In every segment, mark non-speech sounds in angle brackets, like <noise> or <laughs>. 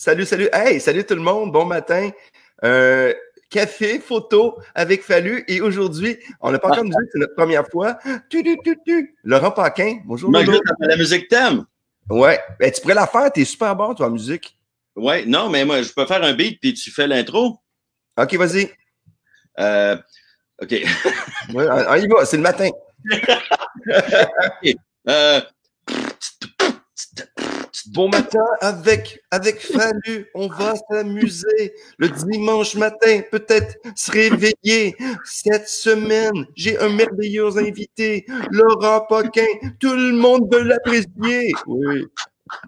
Salut, salut. Hey, salut tout le monde. Bon matin. Euh, café, photo avec Fallu. Et aujourd'hui, on n'a pas encore musique, c'est notre première fois. Tu, tu, tu, tu. Laurent Paquin, bonjour. Moi, la musique thème. Ouais. Ben, tu pourrais la faire, t'es super bon, toi, en musique. Ouais, non, mais moi, je peux faire un beat, puis tu fais l'intro. OK, vas-y. Euh, OK. <laughs> ouais, on y va, c'est le matin. <laughs> OK. Euh, Bon matin avec, avec Fallu, on va s'amuser. Le dimanche matin, peut-être se réveiller. Cette semaine, j'ai un merveilleux invité, Laurent Poquin. Tout le monde veut l'apprécier. Oui.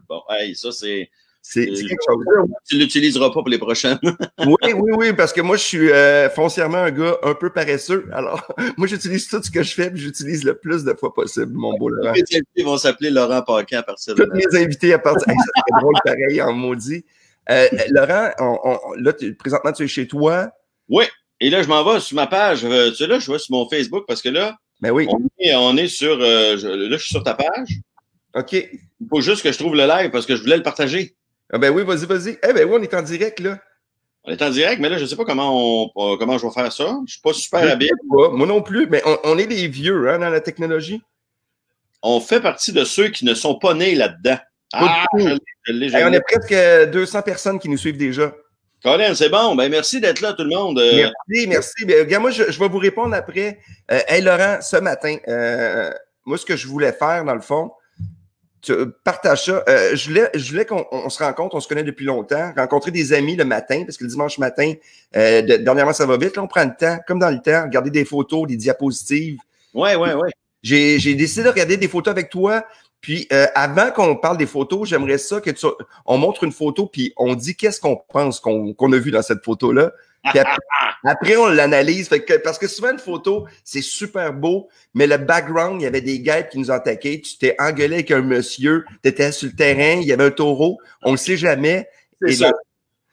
Bon, hey, ça, c'est. C'est quelque chose. Tu l'utiliseras pas pour les prochaines. <laughs> oui, oui, oui, parce que moi, je suis euh, foncièrement un gars un peu paresseux. Alors, <laughs> moi, j'utilise tout ce que je fais, puis j'utilise le plus de fois possible, mon beau Laurent. Tous mes invités vont s'appeler Laurent Paquin à partir de Tous mes invités à partir ça drôle pareil en maudit. Euh, Laurent, on, on, là, présentement, tu es chez toi? Oui, et là, je m'en vais sur ma page. Tu sais, là, je vais sur mon Facebook parce que là, ben oui. on, est, on est sur. Euh, je, là, je suis sur ta page. OK. Il faut juste que je trouve le live parce que je voulais le partager. Ah ben oui, vas-y, vas-y. Eh ben oui, on est en direct, là. On est en direct, mais là, je ne sais pas comment, on, comment je vais faire ça. Je ne suis pas super habile. Moi non plus, mais on, on est des vieux hein, dans la technologie. On fait partie de ceux qui ne sont pas nés là-dedans. Ah, je je hey, on est presque 200 personnes qui nous suivent déjà. Colin, c'est bon. Ben, merci d'être là, tout le monde. Merci, merci. Ben, regarde, moi, je, je, vais vous répondre après. Euh, hey, Laurent, ce matin, euh, moi, ce que je voulais faire, dans le fond, tu partages ça. Euh, je voulais, je voulais qu'on on se rencontre, on se connaît depuis longtemps, rencontrer des amis le matin, parce que le dimanche matin, euh, de, dernièrement, ça va vite. Là, on prend le temps, comme dans le temps, regarder des photos, des diapositives. Ouais, ouais, ouais. J'ai, j'ai décidé de regarder des photos avec toi. Puis euh, avant qu'on parle des photos, j'aimerais ça que tu, on montre une photo, puis on dit qu'est-ce qu'on pense qu'on, a vu dans cette photo-là. Puis après, <laughs> après, on l'analyse. parce que souvent, une photo, c'est super beau, mais le background, il y avait des guêpes qui nous attaquaient. Tu t'es engueulé avec un monsieur, tu étais sur le terrain, il y avait un taureau. On ne sait jamais. Ça. Là,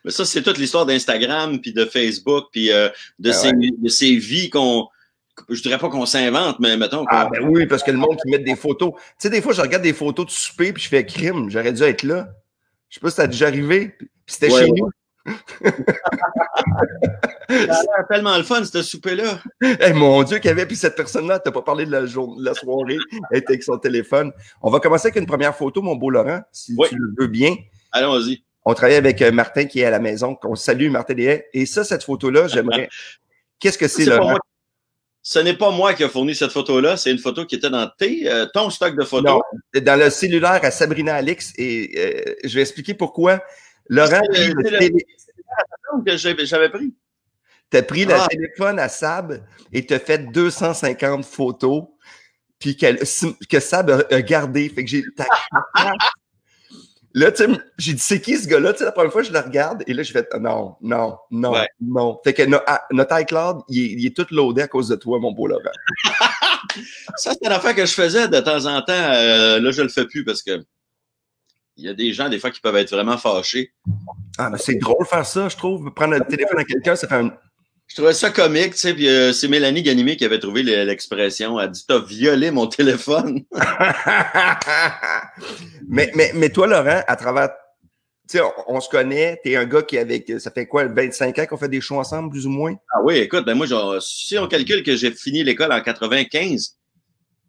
mais ça, c'est toute l'histoire d'Instagram, puis de Facebook, puis euh, de, ah ces, ouais. de ces vies qu'on je dirais pas qu'on s'invente, mais mettons. Ah, ben oui, parce que le monde qui met des photos. Tu sais, des fois, je regarde des photos de souper puis je fais crime. J'aurais dû être là. Je sais pas si ça a déjà arrivé. Puis c'était ouais, chez ouais. nous. ça a tellement le fun, ce souper-là. Hey, mon Dieu, qu'il y avait, puis cette personne-là, t'as pas parlé de la, journée, de la soirée, elle était avec son téléphone. On va commencer avec une première photo, mon beau Laurent, si oui. tu le veux bien. Allons-y. On travaille avec Martin qui est à la maison. On salue Martin Léhay. Et ça, cette photo-là, j'aimerais. Qu'est-ce que c'est, Laurent? Ce n'est pas moi qui a fourni cette photo-là, c'est une photo qui était dans tes, euh, ton stock de photos. Non, dans le cellulaire à Sabrina Alix. Et euh, je vais expliquer pourquoi. Laurent, c'est le, le, télé... que j'avais pris. Tu as pris ah. le téléphone à Sab et tu as fait 250 photos, puis que, que Sab a, a gardé. Fait que j'ai. <laughs> Là, tu sais, j'ai dit, c'est qui ce gars-là? Tu sais, la première fois, je le regarde et là, j'ai fait, non, non, non, ouais. non. Fait que no, ah, notre iCloud, il est, il est, tout loadé à cause de toi, mon beau Laurent. <laughs> ça, c'est une affaire que je faisais de temps en temps. Euh, là, je le fais plus parce que il y a des gens, des fois, qui peuvent être vraiment fâchés. Ah, mais c'est drôle de faire ça, je trouve. Prendre le téléphone à quelqu'un, ça fait un. Je trouvais ça comique, tu sais, puis euh, c'est Mélanie Ganimé qui avait trouvé l'expression. Elle dit T'as violé mon <laughs> téléphone. <laughs> mais, mais, mais toi, Laurent, à travers. Tu sais, on, on, se connaît, t'es un gars qui avec. Ça fait quoi, 25 ans qu'on fait des shows ensemble, plus ou moins? Ah oui, écoute, ben moi, genre, si on calcule que j'ai fini l'école en 95,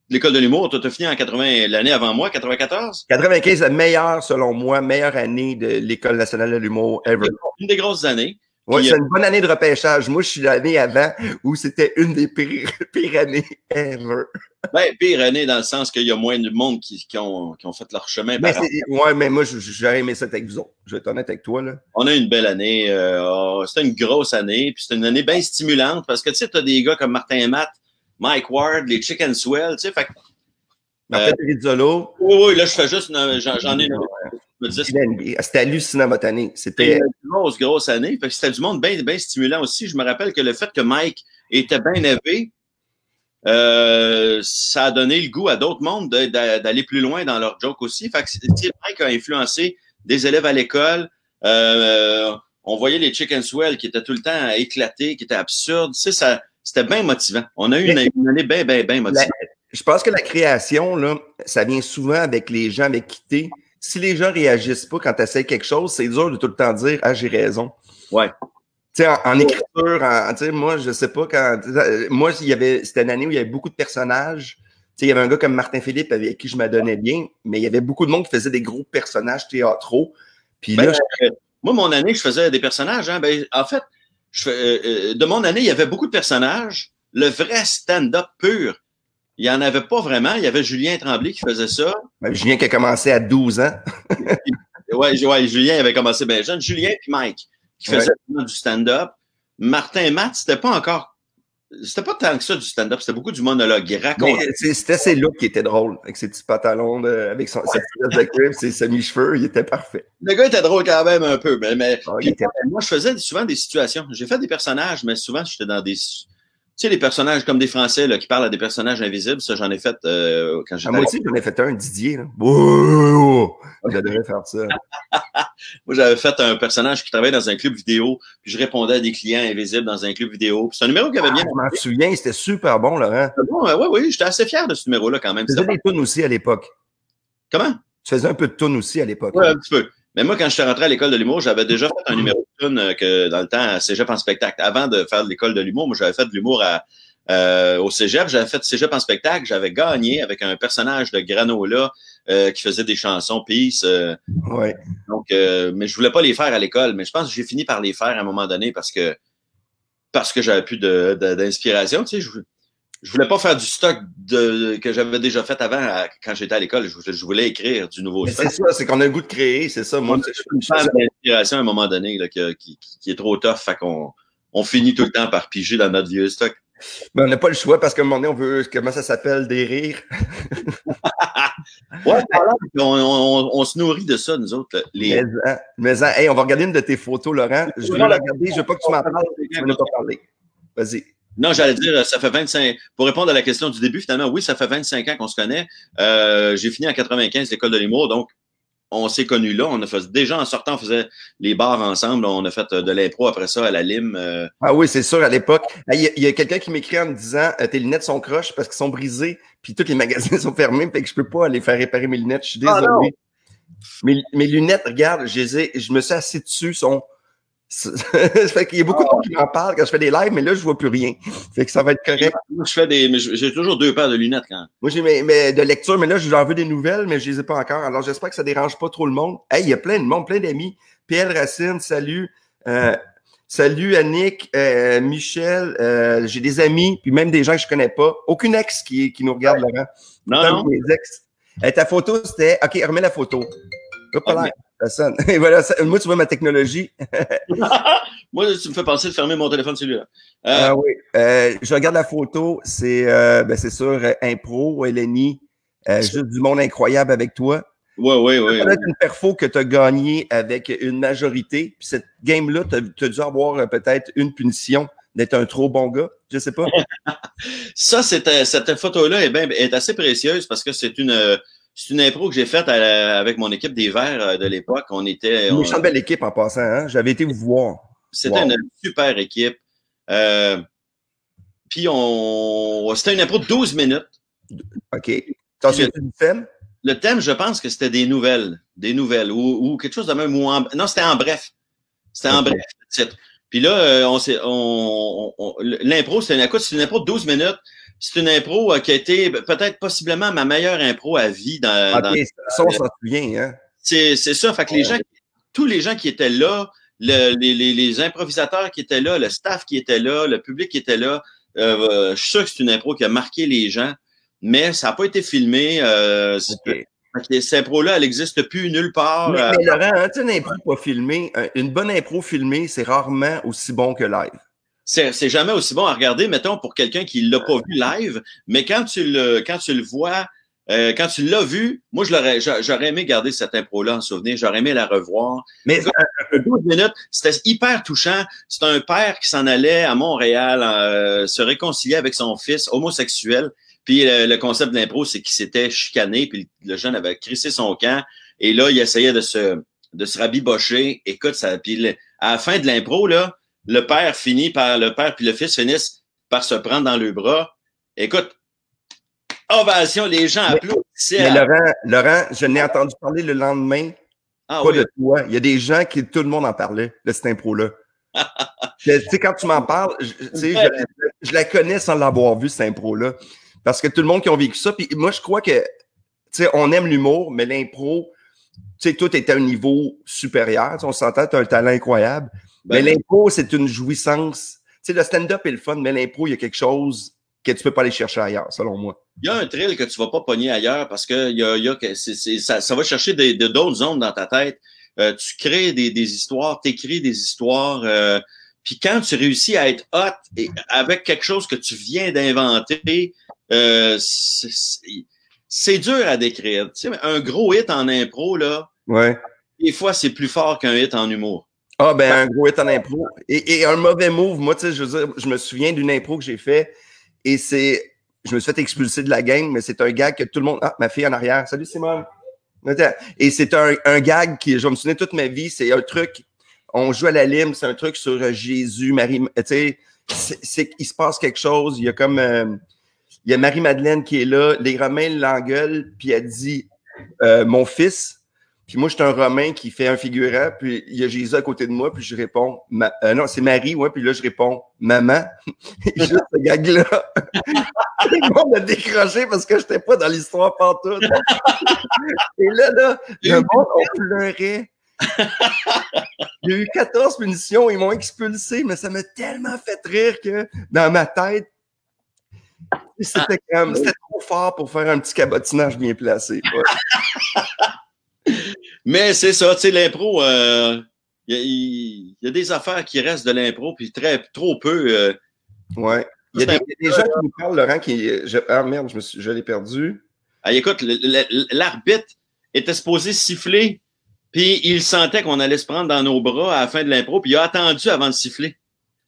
l'école de l'humour, toi, t'as fini en 80, l'année avant moi, 94? 95, la meilleure, selon moi, meilleure année de l'école nationale de l'humour ever. Une des grosses années. Oui, c'est une bonne année de repêchage. Moi, je suis l'année avant où c'était une des pires, <laughs> pires années ever. Ben, pire année dans le sens qu'il y a moins de monde qui, qui, ont, qui ont fait leur chemin. Mais ouais, mais moi, j'aurais aimé ça avec vous autres. Je vais être honnête avec toi, là. On a une belle année. Euh, c'était une grosse année. Puis c'était une année bien stimulante parce que, tu sais, t'as des gars comme Martin et Matt, Mike Ward, les Chicken Swell, tu sais, fait Martin euh, Rizzolo. Oui, oui, là, je fais juste, j'en ai une. C'était hallucinant votre année. C'était une grosse, grosse année. C'était du monde bien, bien stimulant aussi. Je me rappelle que le fait que Mike était bien élevé, euh, ça a donné le goût à d'autres mondes d'aller plus loin dans leur joke aussi. Fait que Mike a influencé des élèves à l'école. Euh, on voyait les chicken swell qui étaient tout le temps éclatés, qui étaient absurdes. Tu sais, ça, c'était bien motivant. On a eu une, une année bien, bien, bien motivante. La, je pense que la création, là, ça vient souvent avec les gens avec qui t'es si les gens réagissent pas quand tu essaies quelque chose, c'est dur de tout le temps dire Ah, j'ai raison. Ouais. Tu sais, en, en écriture, en, moi, je sais pas quand. Moi, il y avait. C'était une année où il y avait beaucoup de personnages. Tu sais, il y avait un gars comme Martin Philippe avec qui je m'adonnais bien, mais il y avait beaucoup de monde qui faisait des gros personnages théâtraux. Puis Ben, là, je- euh, moi, mon année, je faisais des personnages. Hein, ben, en fait, je, euh, euh, de mon année, il y avait beaucoup de personnages. Le vrai stand-up pur, il n'y en avait pas vraiment. Il y avait Julien Tremblay qui faisait ça. Julien qui a commencé à 12 ans. <laughs> Ouais, ouais, Julien avait commencé bien jeune. Julien et Mike qui faisaient du stand-up. Martin et Matt, c'était pas encore. C'était pas tant que ça du stand-up, c'était beaucoup du monologue. Il racontait. C'était ses looks qui étaient drôles, avec ses petits pantalons, de- avec son, veste de ses semi-cheveux, il était parfait. Le gars était drôle quand même un peu, mais, mais était- moi, je faisais souvent des situations. J'ai fait des personnages, mais souvent, j'étais dans des. Tu sais, les personnages comme des Français là, qui parlent à des personnages invisibles, ça, j'en ai fait euh, quand À j'étais. moi aussi, j'en ai fait un, Didier. Là. Oh, je devrais faire ça. <laughs> Moi, j'avais fait un personnage qui travaillait dans un club vidéo, puis je répondais à des clients invisibles dans un club vidéo. Puis c'est un numéro qui avait Ah, bien. je m'en souviens, c'était super bon, Laurent. Bon, euh, ouais, oui, j'étais assez fier de ce numéro-là quand même. Tu faisais des tunes aussi à l'époque. Comment? Tu faisais un peu de tunes aussi à l'époque. Ouais, un petit peu. Mais moi, quand j'étais rentré à l'école de l'humour, j'avais déjà fait un numéro de tune euh, que dans le temps à Cégep en spectacle. Avant de faire de l'école de l'humour, moi, j'avais fait de l'humour à, euh, au Cégep. J'avais fait Cégep en spectacle. J'avais gagné avec un personnage de Granola euh, qui faisait des chansons Peace. euh, Ouais. donc, euh, mais je voulais pas les faire à l'école. Mais je pense que j'ai fini par les faire à un moment donné parce que parce que j'avais plus de- de- d'inspiration. Tu sais, je, voulais pas faire du stock de, que j'avais déjà fait avant à- quand j'étais à l'école. Je, voulais- je voulais écrire du nouveau Mais stock. c'est ça, c'est qu'on a le goût de créer, c'est ça. Moi, c'est- je suis une fan d'inspiration à un moment donné là, qui, qui- qui est trop tough, fait qu'on on finit tout le temps par piger dans notre vieux stock. Ben, on n'a pas le choix parce qu'à un moment donné, on veut, comment ça s'appelle, des rires? <laughs> Ouais, on, on- on se nourrit de ça, nous autres. Les... Mais, hein, mais, hein, hey, on va regarder une de tes photos, Laurent. Je veux la regarder, je veux pas que tu m'en parles. Tu veux pas parler. Vas-y. Non, j'allais dire, ça fait 25. Pour répondre à la question du début, finalement, oui, ça fait 25 ans qu'on se connaît. Euh, j'ai fini en 95 l'école de l'humour, donc on s'est connus là. On a fait déjà en sortant, on faisait les bars ensemble. On a fait euh, de l'impro après ça à la lime. euh, Ah oui, c'est sûr, à l'époque. Hey, Il y a, quelqu'un qui m'écrit en me disant euh, tes lunettes sont croches parce qu'elles sont brisées, puis tous les magasins <laughs> sont fermés, fait que je peux pas aller faire réparer mes lunettes. Je suis Ah, désolé. mes, mes lunettes, regarde, je, les ai- je me suis assis dessus, sont. <laughs> fait qu'il y a beaucoup de Ah. monde qui m'en parle quand je fais des lives, mais là, je vois plus rien. Fait que ça va être correct. moi, je fais des, mais j'ai toujours deux paires de lunettes quand. Moi, j'ai mes, mes- de lecture, mais là, j'en veux des nouvelles, mais je les ai pas encore. Alors, j'espère que ça dérange pas trop le monde. Hey, il y a plein de monde, plein d'amis. PL Racine, salut. Euh, salut Annick, euh, Michel. euh, j'ai des amis, puis même des gens que je connais pas. Aucune ex qui, qui nous regarde, Laurent. Non, non. ex. Ta photo, c'était. OK, remets la photo. Hop là, Ok. ça sonne. <laughs> Et voilà, ça- moi, tu vois ma technologie. <laughs> Moi, tu me fais penser de fermer mon téléphone celui-là. Euh, Ah oui. Euh, je regarde la photo, c'est euh, ben, c'est sûr, impro, Eleni. Juste du monde incroyable avec toi. ouais, ouais, ouais. Ça doit être une perfo que tu as gagné avec une majorité. Puis cette game-là, tu as, dû avoir peut-être une punition d'être un trop bon gars. Je sais pas. <laughs> Ça, cette photo-là est, ben- est assez précieuse parce que c'est une, c'est une impro que j'ai faite avec mon équipe des Verts euh, de l'époque. On était, Une on- belle équipe en passant. Hein? J'avais été vous voir. c'était Wow. une super équipe. Euh, puis on, c'était une impro de 12 minutes. OK. T'en souviens du thème? Le thème, je pense que c'était des nouvelles, des nouvelles ou, ou quelque chose de même. Ou en- non, c'était en bref. C'était en bref. le titre. Puis là, euh, on s'est, on, on- l'impro, c'est une, écoute, une impro de 12 minutes. C'est une impro euh, qui a été peut-être possiblement ma meilleure impro à vie dans, OK, dans- ça, on s'en souvient. Hein? c'est, c'est ça. Fait que les gens, tous les gens qui étaient là, le- les, les, les improvisateurs qui étaient là, le staff qui était là, le public qui était là, euh, je suis sûr que c'est une impro qui a marqué les gens, mais ça n'a pas été filmé. Euh, cette impro-là, elle n'existe plus nulle part. Mais, euh, mais Laurent, hein, une impro pas filmée, un- une bonne impro filmée, c'est rarement aussi bon que live. C'est, jamais aussi bon à regarder, mettons, pour quelqu'un qui l'a pas vu live, mais quand tu le, quand tu le vois, euh, quand tu l'as vu, moi, je l'aurais, j'a- j'aurais aimé garder cette impro-là en souvenir, j'aurais aimé la revoir. Mais 12 minutes, c'était hyper touchant. C'est un père qui s'en allait à Montréal euh, se réconcilier avec son fils homosexuel. Puis euh, le concept de l'impro, c'est qu'il s'était chicané, puis le jeune avait crissé son camp. Et là, il essayait de se, de se rabibocher. Écoute, ça, puis à la fin de l'impro, là, le père finit par, le père puis le fils finissent par se prendre dans le bras. Écoute, ovation, les gens Mais- applaudissent. Mais Laurent, Laurent, je n'ai entendu parler le lendemain, ah, pas de toi. Il y a des gens qui, tout le monde en parlait de cette impro-là. tu sais, quand tu m'en parles, je, je, je, la connais sans l'avoir vu, cette impro-là. Parce que tout le monde qui a vécu ça, puis moi, je crois que, tu sais, on aime l'humour, mais l'impro, sais, tout est à un niveau supérieur. on s'entend, tu as un talent incroyable. mais ben l'impro, c'est une jouissance. Tu sais, le stand-up est le fun, mais l'impro, il y a quelque chose que tu peux pas aller chercher ailleurs, selon moi. Il y a un thrill que tu vas pas pogner ailleurs parce que y a, y a, ça, ça va chercher d'autres zones dans ta tête. Euh, tu crées des, des histoires, t'écris des histoires. Euh, puis quand tu réussis à être hot et avec quelque chose que tu viens d'inventer, euh, c'est dur à décrire. Tu sais, un gros hit en impro, là, ouais. des fois, c'est plus fort qu'un hit en humour. Ah, ben, un gros hit en impro. Et, et un mauvais move, moi, tu sais, je, veux dire, je me souviens d'une impro que j'ai fait et c'est. Je me suis fait expulser de la gang, mais c'est un gag que tout le monde. Ah, ma fille en arrière. Salut Simone. Et c'est un, un gag qui, je me souviens toute ma vie, c'est un truc. On joue à la lime, c'est un truc sur euh, Jésus, Marie. Tu sais, c'est il se passe quelque chose. Il y a comme. Euh, il y a Marie-Madeleine qui est là. Les Romains l'engueulent, puis elle dit euh, Mon fils. Puis moi, je suis un Romain qui fait un figurant, puis il y a Jésus à côté de moi, puis je réponds, euh, non, c'est Marie, ouais, puis là, je réponds, maman. <laughs> Juste ce gag-là. <laughs> le monde a décroché parce que je n'étais pas dans l'histoire pantoute. <laughs> Et là, là, le monde, on pleurait. Il y a eu 14 punitions, ils m'ont expulsé, mais ça m'a tellement fait rire que dans ma tête, c'était comme, c'était trop fort pour faire un petit cabotinage bien placé. <laughs> Mais c'est ça, tu sais, l'impro, il euh, y, y, a des affaires qui restent de l'impro, puis très, trop peu. Euh, ouais. Il y a des, des, gens qui nous parlent, Laurent, qui. Je, ah merde, je, me suis, je l'ai perdu. Ah, écoute, l'arbitre était supposé siffler, puis il sentait qu'on allait se prendre dans nos bras à la fin de l'impro, puis il a attendu avant de siffler.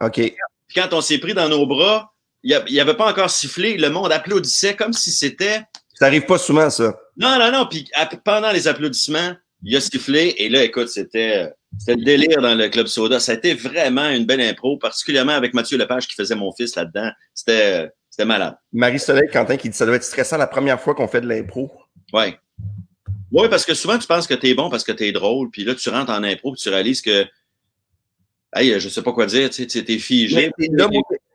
OK. Puis quand on s'est pris dans nos bras, il n'y avait pas encore sifflé, le monde applaudissait comme si c'était. Ça arrive pas souvent, ça. Non, non, non. Puis pendant les applaudissements, il a sifflé et là, écoute, c'était c'était le délire dans le club soda. Ça a été vraiment une belle impro, particulièrement avec Mathieu Lepage qui faisait mon fils là-dedans. C'était c'était malade. Marie-Soleil Quentin qui dit ça doit être stressant la première fois qu'on fait de l'impro. Oui. Oui, parce que souvent tu penses que tu es bon parce que tu es drôle, puis là tu rentres en impro, puis tu réalises que Hey, je sais pas quoi dire, tu sais, es figé.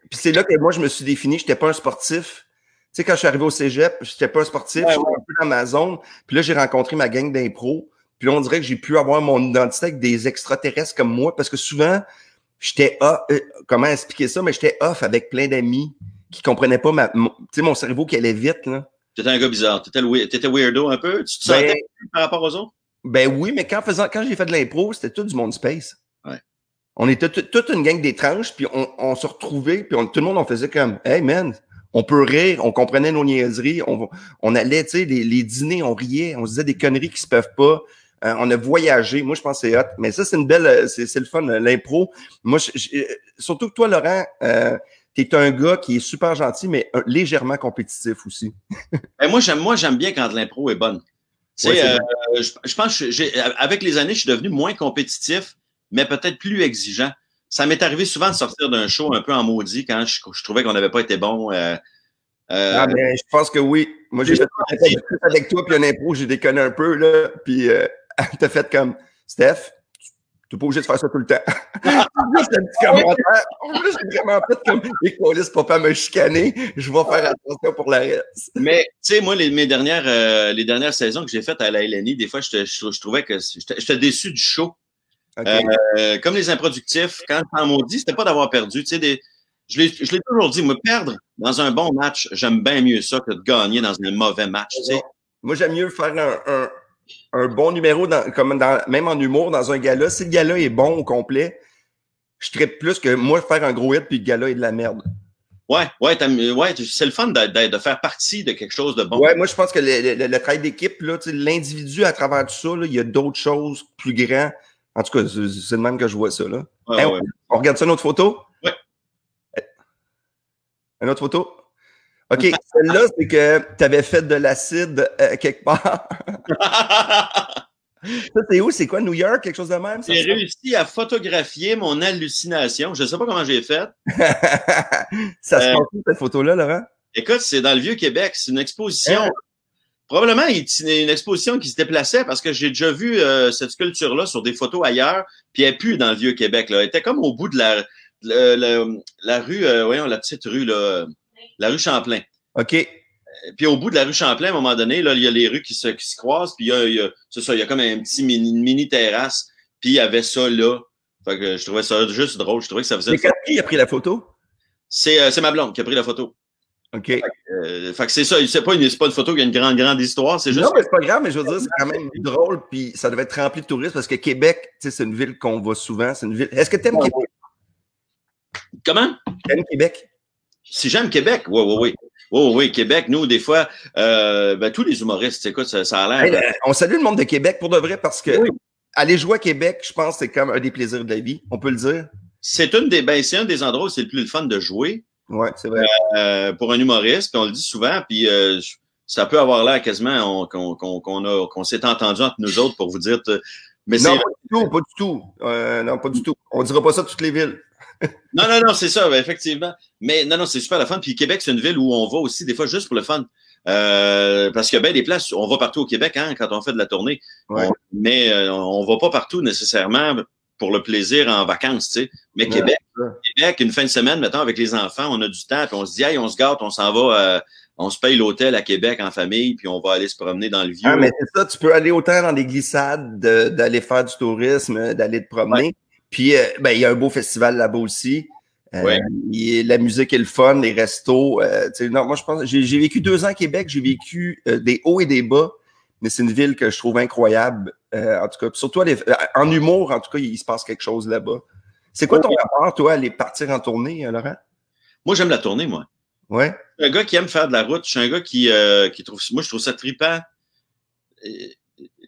Puis c'est là que moi je me suis défini, j'étais pas un sportif. Tu sais, quand je suis arrivé au cégep, j'étais pas un sportif, je suis un peu dans ma zone. Puis là, j'ai rencontré ma gang d'impro. Puis là, on dirait que j'ai pu avoir mon identité avec des extraterrestres comme moi parce que souvent, j'étais off, euh, comment expliquer ça, mais j'étais off avec plein d'amis qui comprenaient pas ma, tu sais, mon cerveau qui allait vite, là. T'étais un gars bizarre. T'étais, weirdo un peu? Tu te sentais ben, par rapport aux autres? Ben oui, mais quand, faisant, quand j'ai fait de l'impro, c'était tout du monde space. On était toute une gang d'étranges, puis on, on se retrouvait, puis tout le monde, on faisait comme, hey man, on peut rire, on comprenait nos niaiseries, on, on allait, tu sais, les, les, dîners, on riait, on se disait des conneries qui se peuvent pas. Euh, on a voyagé. Moi, je pense que c'est hot. Mais ça, c'est une belle, euh, c'est le fun, euh, l'impro. Moi, je, surtout que toi, Laurent, euh, tu es un gars qui est super gentil, mais légèrement compétitif aussi. <laughs> ben, moi, j'aime, moi, j'aime bien quand l'impro est bonne. Tu sais, euh, je, je, pense que avec les années, je suis devenu moins compétitif, mais peut-être plus exigeant. Ça m'est arrivé souvent de sortir d'un show un peu en maudit quand je, je trouvais qu'on n'avait pas été bon. Euh, ah, ben, je pense que oui. Moi, j'ai fait avec toi, puis un impro, j'ai déconné un peu, là, puis euh, <laughs> t'as fait comme Steph, tu n'es pas obligé de faire ça tout le temps. <laughs> <laughs> Juste un petit commentaire. j'ai vraiment fait comme les polices pour pas me chicaner. Je vais faire attention pour la reste. Mais, tu sais, moi, les, mes dernières, euh, les dernières saisons que j'ai faites à la LNI, des fois, je, je, je trouvais que j'étais déçu du show. Okay. Euh, comme les improductifs, quand je m'en maudit, c'était pas d'avoir perdu. Tu sais, des, je l'ai toujours dit, me perdre dans un bon match, j'aime bien mieux ça que de gagner dans un mauvais match. Tu sais. Moi, j'aime mieux faire un, un, un, bon numéro, dans, comme dans, même en humour, dans un gala. Si le gala est bon au complet, je traite plus que moi faire un gros hit puis le gala est de la merde. Ouais, ouais, ouais c'est le fun de, de, faire partie de quelque chose de bon. Ouais, moi je pense que le, le, le travail d'équipe, l'individu à travers tout ça, là, il y a d'autres choses plus grandes en tout cas, c'est le même que je vois ça. Là. Ouais, hey, ouais. On regarde ça, une autre photo? Oui. Une autre photo? OK, celle-là, c'est que tu avais fait de l'acide euh, quelque part. <laughs> ça, c'est où? C'est quoi, New York? Quelque chose de même? J'ai réussi à photographier mon hallucination. Je ne sais pas comment j'ai fait. <laughs> ça se euh, passe où, cette photo-là, Laurent? Écoute, c'est dans le Vieux-Québec. C'est une exposition. Hein? Probablement il y une exposition qui se déplaçait parce que j'ai déjà vu euh, cette sculpture-là sur des photos ailleurs, puis elle pue dans le vieux Québec. Là. Elle était comme au bout de la, la, la, rue, euh, voyons, la petite rue, là, la rue Champlain. OK. Puis au bout de la rue Champlain, à un moment donné, là, il y a les rues qui se, qui se croisent, puis il y a, il y a c'est ça, il y a comme un petit mini, une mini terrasse, puis il y avait ça là. Fait que je trouvais ça juste drôle. Je trouvais que ça faisait. C'est qui a pris la photo? C'est euh, ma blonde qui a pris la photo. OK. Fait que, euh, fait que c'est ça. C'est pas, une, pas une photo qui a une grande, grande histoire. C'est juste. Non, mais c'est pas grave, mais je veux dire, c'est quand même drôle, puis ça devait être rempli de touristes parce que Québec, c'est une ville qu'on va souvent. C'est une ville. Est-ce que tu aimes Québec? Comment? T'aimes Québec? Si j'aime Québec, oui, oui, oui. Oui, oui, Québec, nous, des fois, euh, ben, tous les humoristes, écoute, ça, ça a l'air. Hey, on salue le monde de Québec pour de vrai parce que oui. aller jouer à Québec, je pense, c'est comme un des plaisirs de la vie. On peut le dire. C'est une des, ben, c'est un des endroits où c'est le plus le fun de jouer. Ouais, c'est vrai. Euh, pour un humoriste, puis on le dit souvent, puis euh, ça peut avoir l'air quasiment qu'on s'est entendu entre nous autres pour vous dire. Mais non, pas du tout, pas du tout. Euh, non, pas du tout. On dira pas ça toutes les villes. <laughs> non, non, non, c'est ça, ben, effectivement. Mais non, non, c'est super le fun. Puis Québec, c'est une ville où on va aussi des fois juste pour le fun. Euh, parce a bien des places, on va partout au Québec hein, quand on fait de la tournée. Ouais. On, mais euh, on va pas partout nécessairement pour le plaisir en vacances, tu sais. Mais Ouais, Québec, ouais. Québec, une fin de semaine, mettons, avec les enfants, on a du temps, puis on se dit, hey, on se gâte, on s'en va, euh, on se paye l'hôtel à Québec en famille, puis on va aller se promener dans le vieux. Ah, mais c'est ça, tu peux aller autant dans des glissades, de- d'aller faire du tourisme, d'aller te promener. Puis, euh, ben, il y a un beau festival là-bas aussi. Euh, Ouais. la musique est le fun, les restos. euh, tu sais, non, moi, je pense, j'ai j'ai vécu deux ans à Québec, j'ai vécu euh, des hauts et des bas, mais c'est une ville que je trouve incroyable. euh, en tout cas, surtout, euh, en humour, en tout cas, il se passe quelque chose là-bas. C'est quoi ton rapport, toi, à aller partir en tournée, euh, Laurent? Moi, j'aime la tournée, moi. Ouais. Je suis un gars qui aime faire de la route. Je suis un gars qui, euh, qui trouve. Moi, je trouve ça trippant.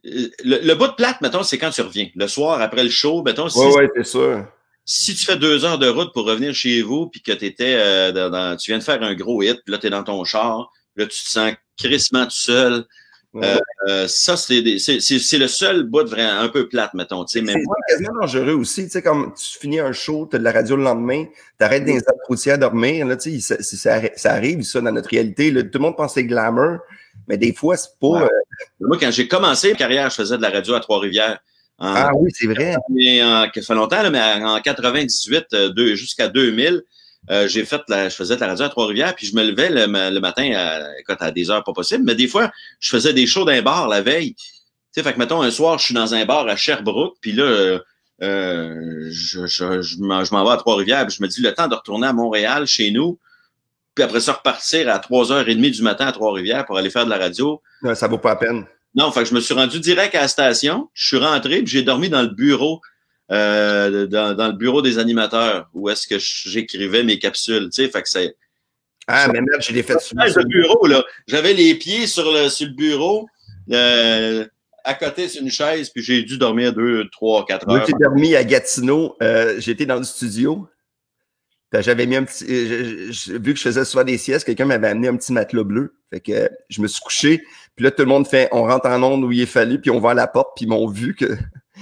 Le, le bout de plate, mettons, c'est quand tu reviens. Le soir, après le show, mettons, si, Ouais, ouais, c'est sûr. si tu fais deux heures de route pour revenir chez vous, puis que t'étais, euh, dans, tu viens de faire un gros hit, puis là, t'es dans ton char, là, tu te sens crissement tout seul. Ouais. Euh, ça, c'est le seul bout de vrai, un peu plate, mettons. C'est quasiment dangereux aussi. Tu sais, comme tu finis un show, tu as de la radio le lendemain, tu arrêtes dans les ailes routières à dormir. Là, tu sais, ça, ça, ça arrive, ça, dans notre réalité. là. Tout le monde pense que c'est glamour, mais des fois, c'est pas. Ouais. euh, moi, quand j'ai commencé ma carrière, je faisais de la radio à Trois-Rivières. Ah oui, c'est vrai. mais en, ça fait longtemps, là, mais en 98 euh, deux- jusqu'à 2000, euh, j'ai fait la, je faisais de la radio à Trois-Rivières, puis je me levais le, ma- le matin à, écoute, à des heures pas possibles, mais des fois, je faisais des shows d'un bar la veille. Tu sais, fait que, mettons, un soir, je suis dans un bar à Sherbrooke, puis là, euh, je, je, je m'en vais à Trois-Rivières, puis je me dis, le temps de retourner à Montréal, chez nous, puis après ça, repartir à 3h30 du matin à Trois-Rivières pour aller faire de la radio. Non, ça vaut pas la peine. Non, fait que je me suis rendu direct à la station. Je suis rentré, puis j'ai dormi dans le bureau, euh, dans, dans le bureau des animateurs, où est-ce que j'écrivais mes capsules. Tu sais, fait que c'est Ah, mais merde, j'ai des fait souvent. le bureau là. J'avais les pieds sur le sur le bureau, euh, à côté sur une chaise, puis j'ai dû dormir deux, trois, quatre Moi, heures. j'ai dormi à Gatineau. Euh, J'étais dans le studio. J'avais mis un petit. euh, je- je- vu que je faisais souvent des siestes, quelqu'un m'avait amené un petit matelas bleu. Fait que je me suis couché. Puis là, tout le monde fait on rentre en onde où il est fallu, puis on va à la porte, puis ils m'ont vu que.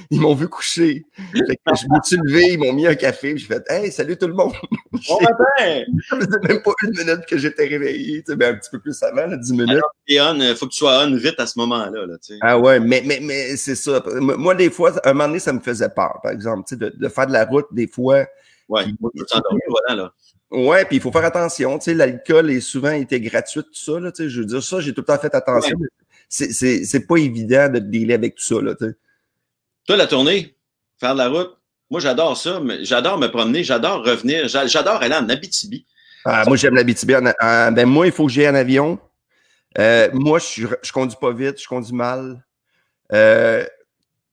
Ils m'ont vu coucher. Fait que je me suis levé, ils m'ont mis un café, j'ai fait Hey, salut tout le monde! Bon <laughs> matin! <laughs> Ça faisait même pas une minute que j'étais réveillé, tu sais, ben, un petit peu plus avant, là, 10 minutes. Et on, euh, faut que tu sois on vite à ce moment-là. Là, tu sais. Ah ouais, mais, mais, mais c'est ça. Moi, des fois, un moment donné, ça me faisait peur, par exemple, tu sais, de, de faire de la route, des fois. Ouais, Puis- voilà, là. Ouais, puis il faut faire attention. Tu sais, l'alcool est souvent été gratuit, tout ça. Là, tu sais, je veux dire, ça, j'ai tout le temps fait attention. c'est, c'est pas évident de dealer avec tout ça. Là, tu sais. Toi, la tournée, faire de la route, moi, j'adore ça. J'adore me promener, j'adore revenir, j'a- j'adore aller en Abitibi. Ah, moi, j'aime la BTB. ben, moi, il faut que j'aille en avion. Euh, moi, je, conduis pas vite, je conduis mal. Euh, tu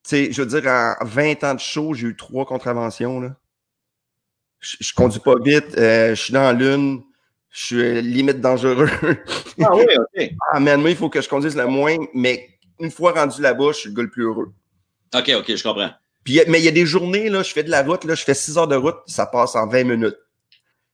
sais, je veux dire, en 20 ans de show, j'ai eu trois contraventions. Là. Je, je conduis pas vite, euh, je suis dans lune, je suis limite dangereux. Ah oui, OK. ah, man, moi, il faut que je conduise le moins, mais une fois rendu là-bas, je suis le gars le plus heureux. OK, OK, je comprends. Puis, mais il y a des journées, là, je fais de la route, là, je fais 6 heures de route, ça passe en 20 minutes.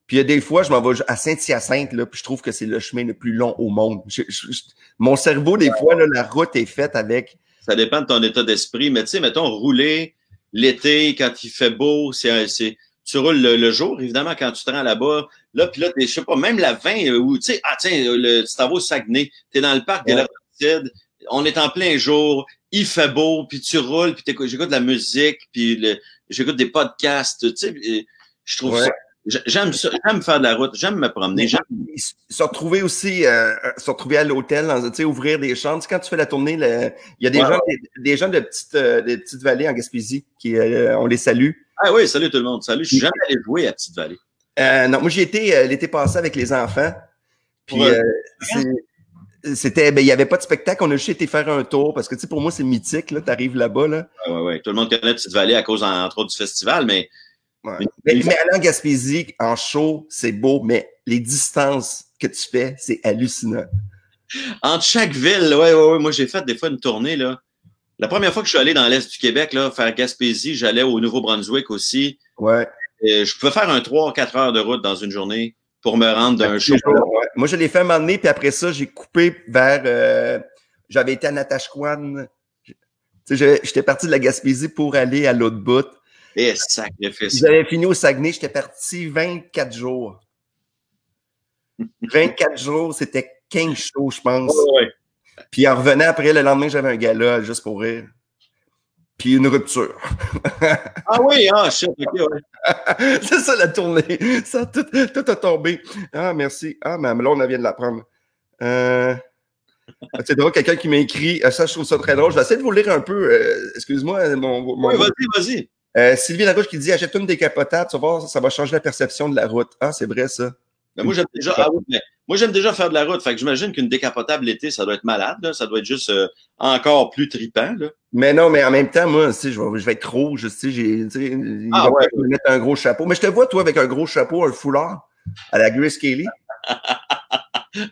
Puis il y a des fois, je m'en vais à Saint-Hyacinthe, là, puis je trouve que c'est le chemin le plus long au monde. Je- je- je- mon cerveau, des fois, là, la route est faite avec. Ça dépend de ton état d'esprit. Mais tu sais, mettons, rouler l'été, quand il fait beau, c'est, c'est, tu roules le, le jour, évidemment, quand tu te rends là-bas. Là, puis là, t'es, je sais pas, même la 20, euh, où, tu sais, ah, tiens, le, tu t'en vas au Saguenay, t'es dans le parc Ouais. Laurentides, Laurentides, on est en plein jour, il fait beau, puis tu roules, puis j'écoute de la musique, puis j'écoute des podcasts, tu sais, je trouve ça J'aime ça, j'aime faire de la route, j'aime me promener. Ils se retrouver aussi, euh, se retrouver à l'hôtel, tu sais, ouvrir des chambres. quand tu fais la tournée, il y a des gens, des, gens de petites, euh, de petites vallées en Gaspésie qui, euh, on les salue. Ah oui, salut tout le monde. Salut. Je suis jamais allé jouer à Petite Vallée. Euh, non, moi j'y étais l'été passé avec les enfants. Puis c'était, ben il y avait pas de spectacle. On a juste été faire un tour parce que tu sais, pour moi c'est mythique là. T'arrives là-bas là. Ouais, ouais, ouais. Tout le monde connaît Petite Vallée à cause entre autres du festival, mais mais, mais, aller en Gaspésie, en show, c'est beau, mais les distances que tu fais, c'est hallucinant. Entre chaque ville, ouais, ouais, ouais. Moi, j'ai fait des fois une tournée, là. La première fois que je suis allé dans l'Est du Québec, là, faire Gaspésie, j'allais au Nouveau-Brunswick aussi. Ouais. Et je pouvais faire un 3 4 heures de route dans une journée pour me rendre d'un show. Moi, je l'ai fait un moment donné, puis après ça, j'ai coupé vers. Euh, j'avais été à Natashquan. J'étais parti de la Gaspésie pour aller à l'autre bout. Et sacrifice. J'avais fini au Saguenay, j'étais parti 24 jours. 24 jours, c'était 15 shows, je pense. Puis en revenant après, le lendemain, j'avais un gala juste pour rire. Puis une rupture. ah oui, ah, shit, ok, ouais. <laughs> C'est ça la tournée. Ça, tout, tout, a tombé. Ah, merci. Ah, mais là, on vient de l'apprendre. Euh... C'est drôle, quelqu'un qui m'a écrit. Ça, je trouve ça très drôle. Je vais essayer de vous lire un peu. Euh, excuse-moi. Mon, mon... Oui, vas-y, vas-y. Euh, Sylvie Larouche qui dit achète une décapotable, tu vas voir, ça va changer la perception de la route. Ah, c'est vrai ça. Moi, j'aime déjà, ah moi, j'aime déjà faire de la route. Fait que j'imagine qu'une décapotable l'été, ça doit être malade. Là. Ça doit être juste euh, encore plus tripant. Là. Mais non, mais en même temps, moi, je vais, je vais être rouge. J'ai, ah, ouais. mettre un gros chapeau. Mais je te vois, toi, avec un gros chapeau, un foulard à la Grace Kelly. <laughs>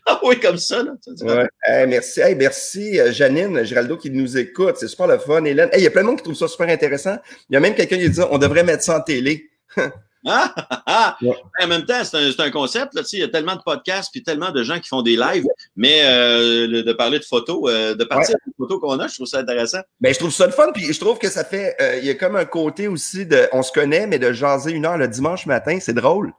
ah oui, comme ça, là. Ouais. merci. Hey, merci, euh, Janine Giraldo qui nous écoute. C'est super le fun, Hélène. Hey, il y a plein de monde qui trouve ça super intéressant. Il y a même quelqu'un qui dit on devrait mettre ça en télé. <laughs> ah, ah, ah. En même temps, c'est un, un, concept. Là, il y a tellement de podcasts puis tellement de gens qui font des lives, mais euh, de parler de photos, euh, de partir des photos qu'on a, je trouve ça intéressant. Ben, je trouve ça le fun, puis je trouve que ça fait. il y a comme un côté aussi de on se connaît, mais de jaser une heure le dimanche matin, c'est drôle.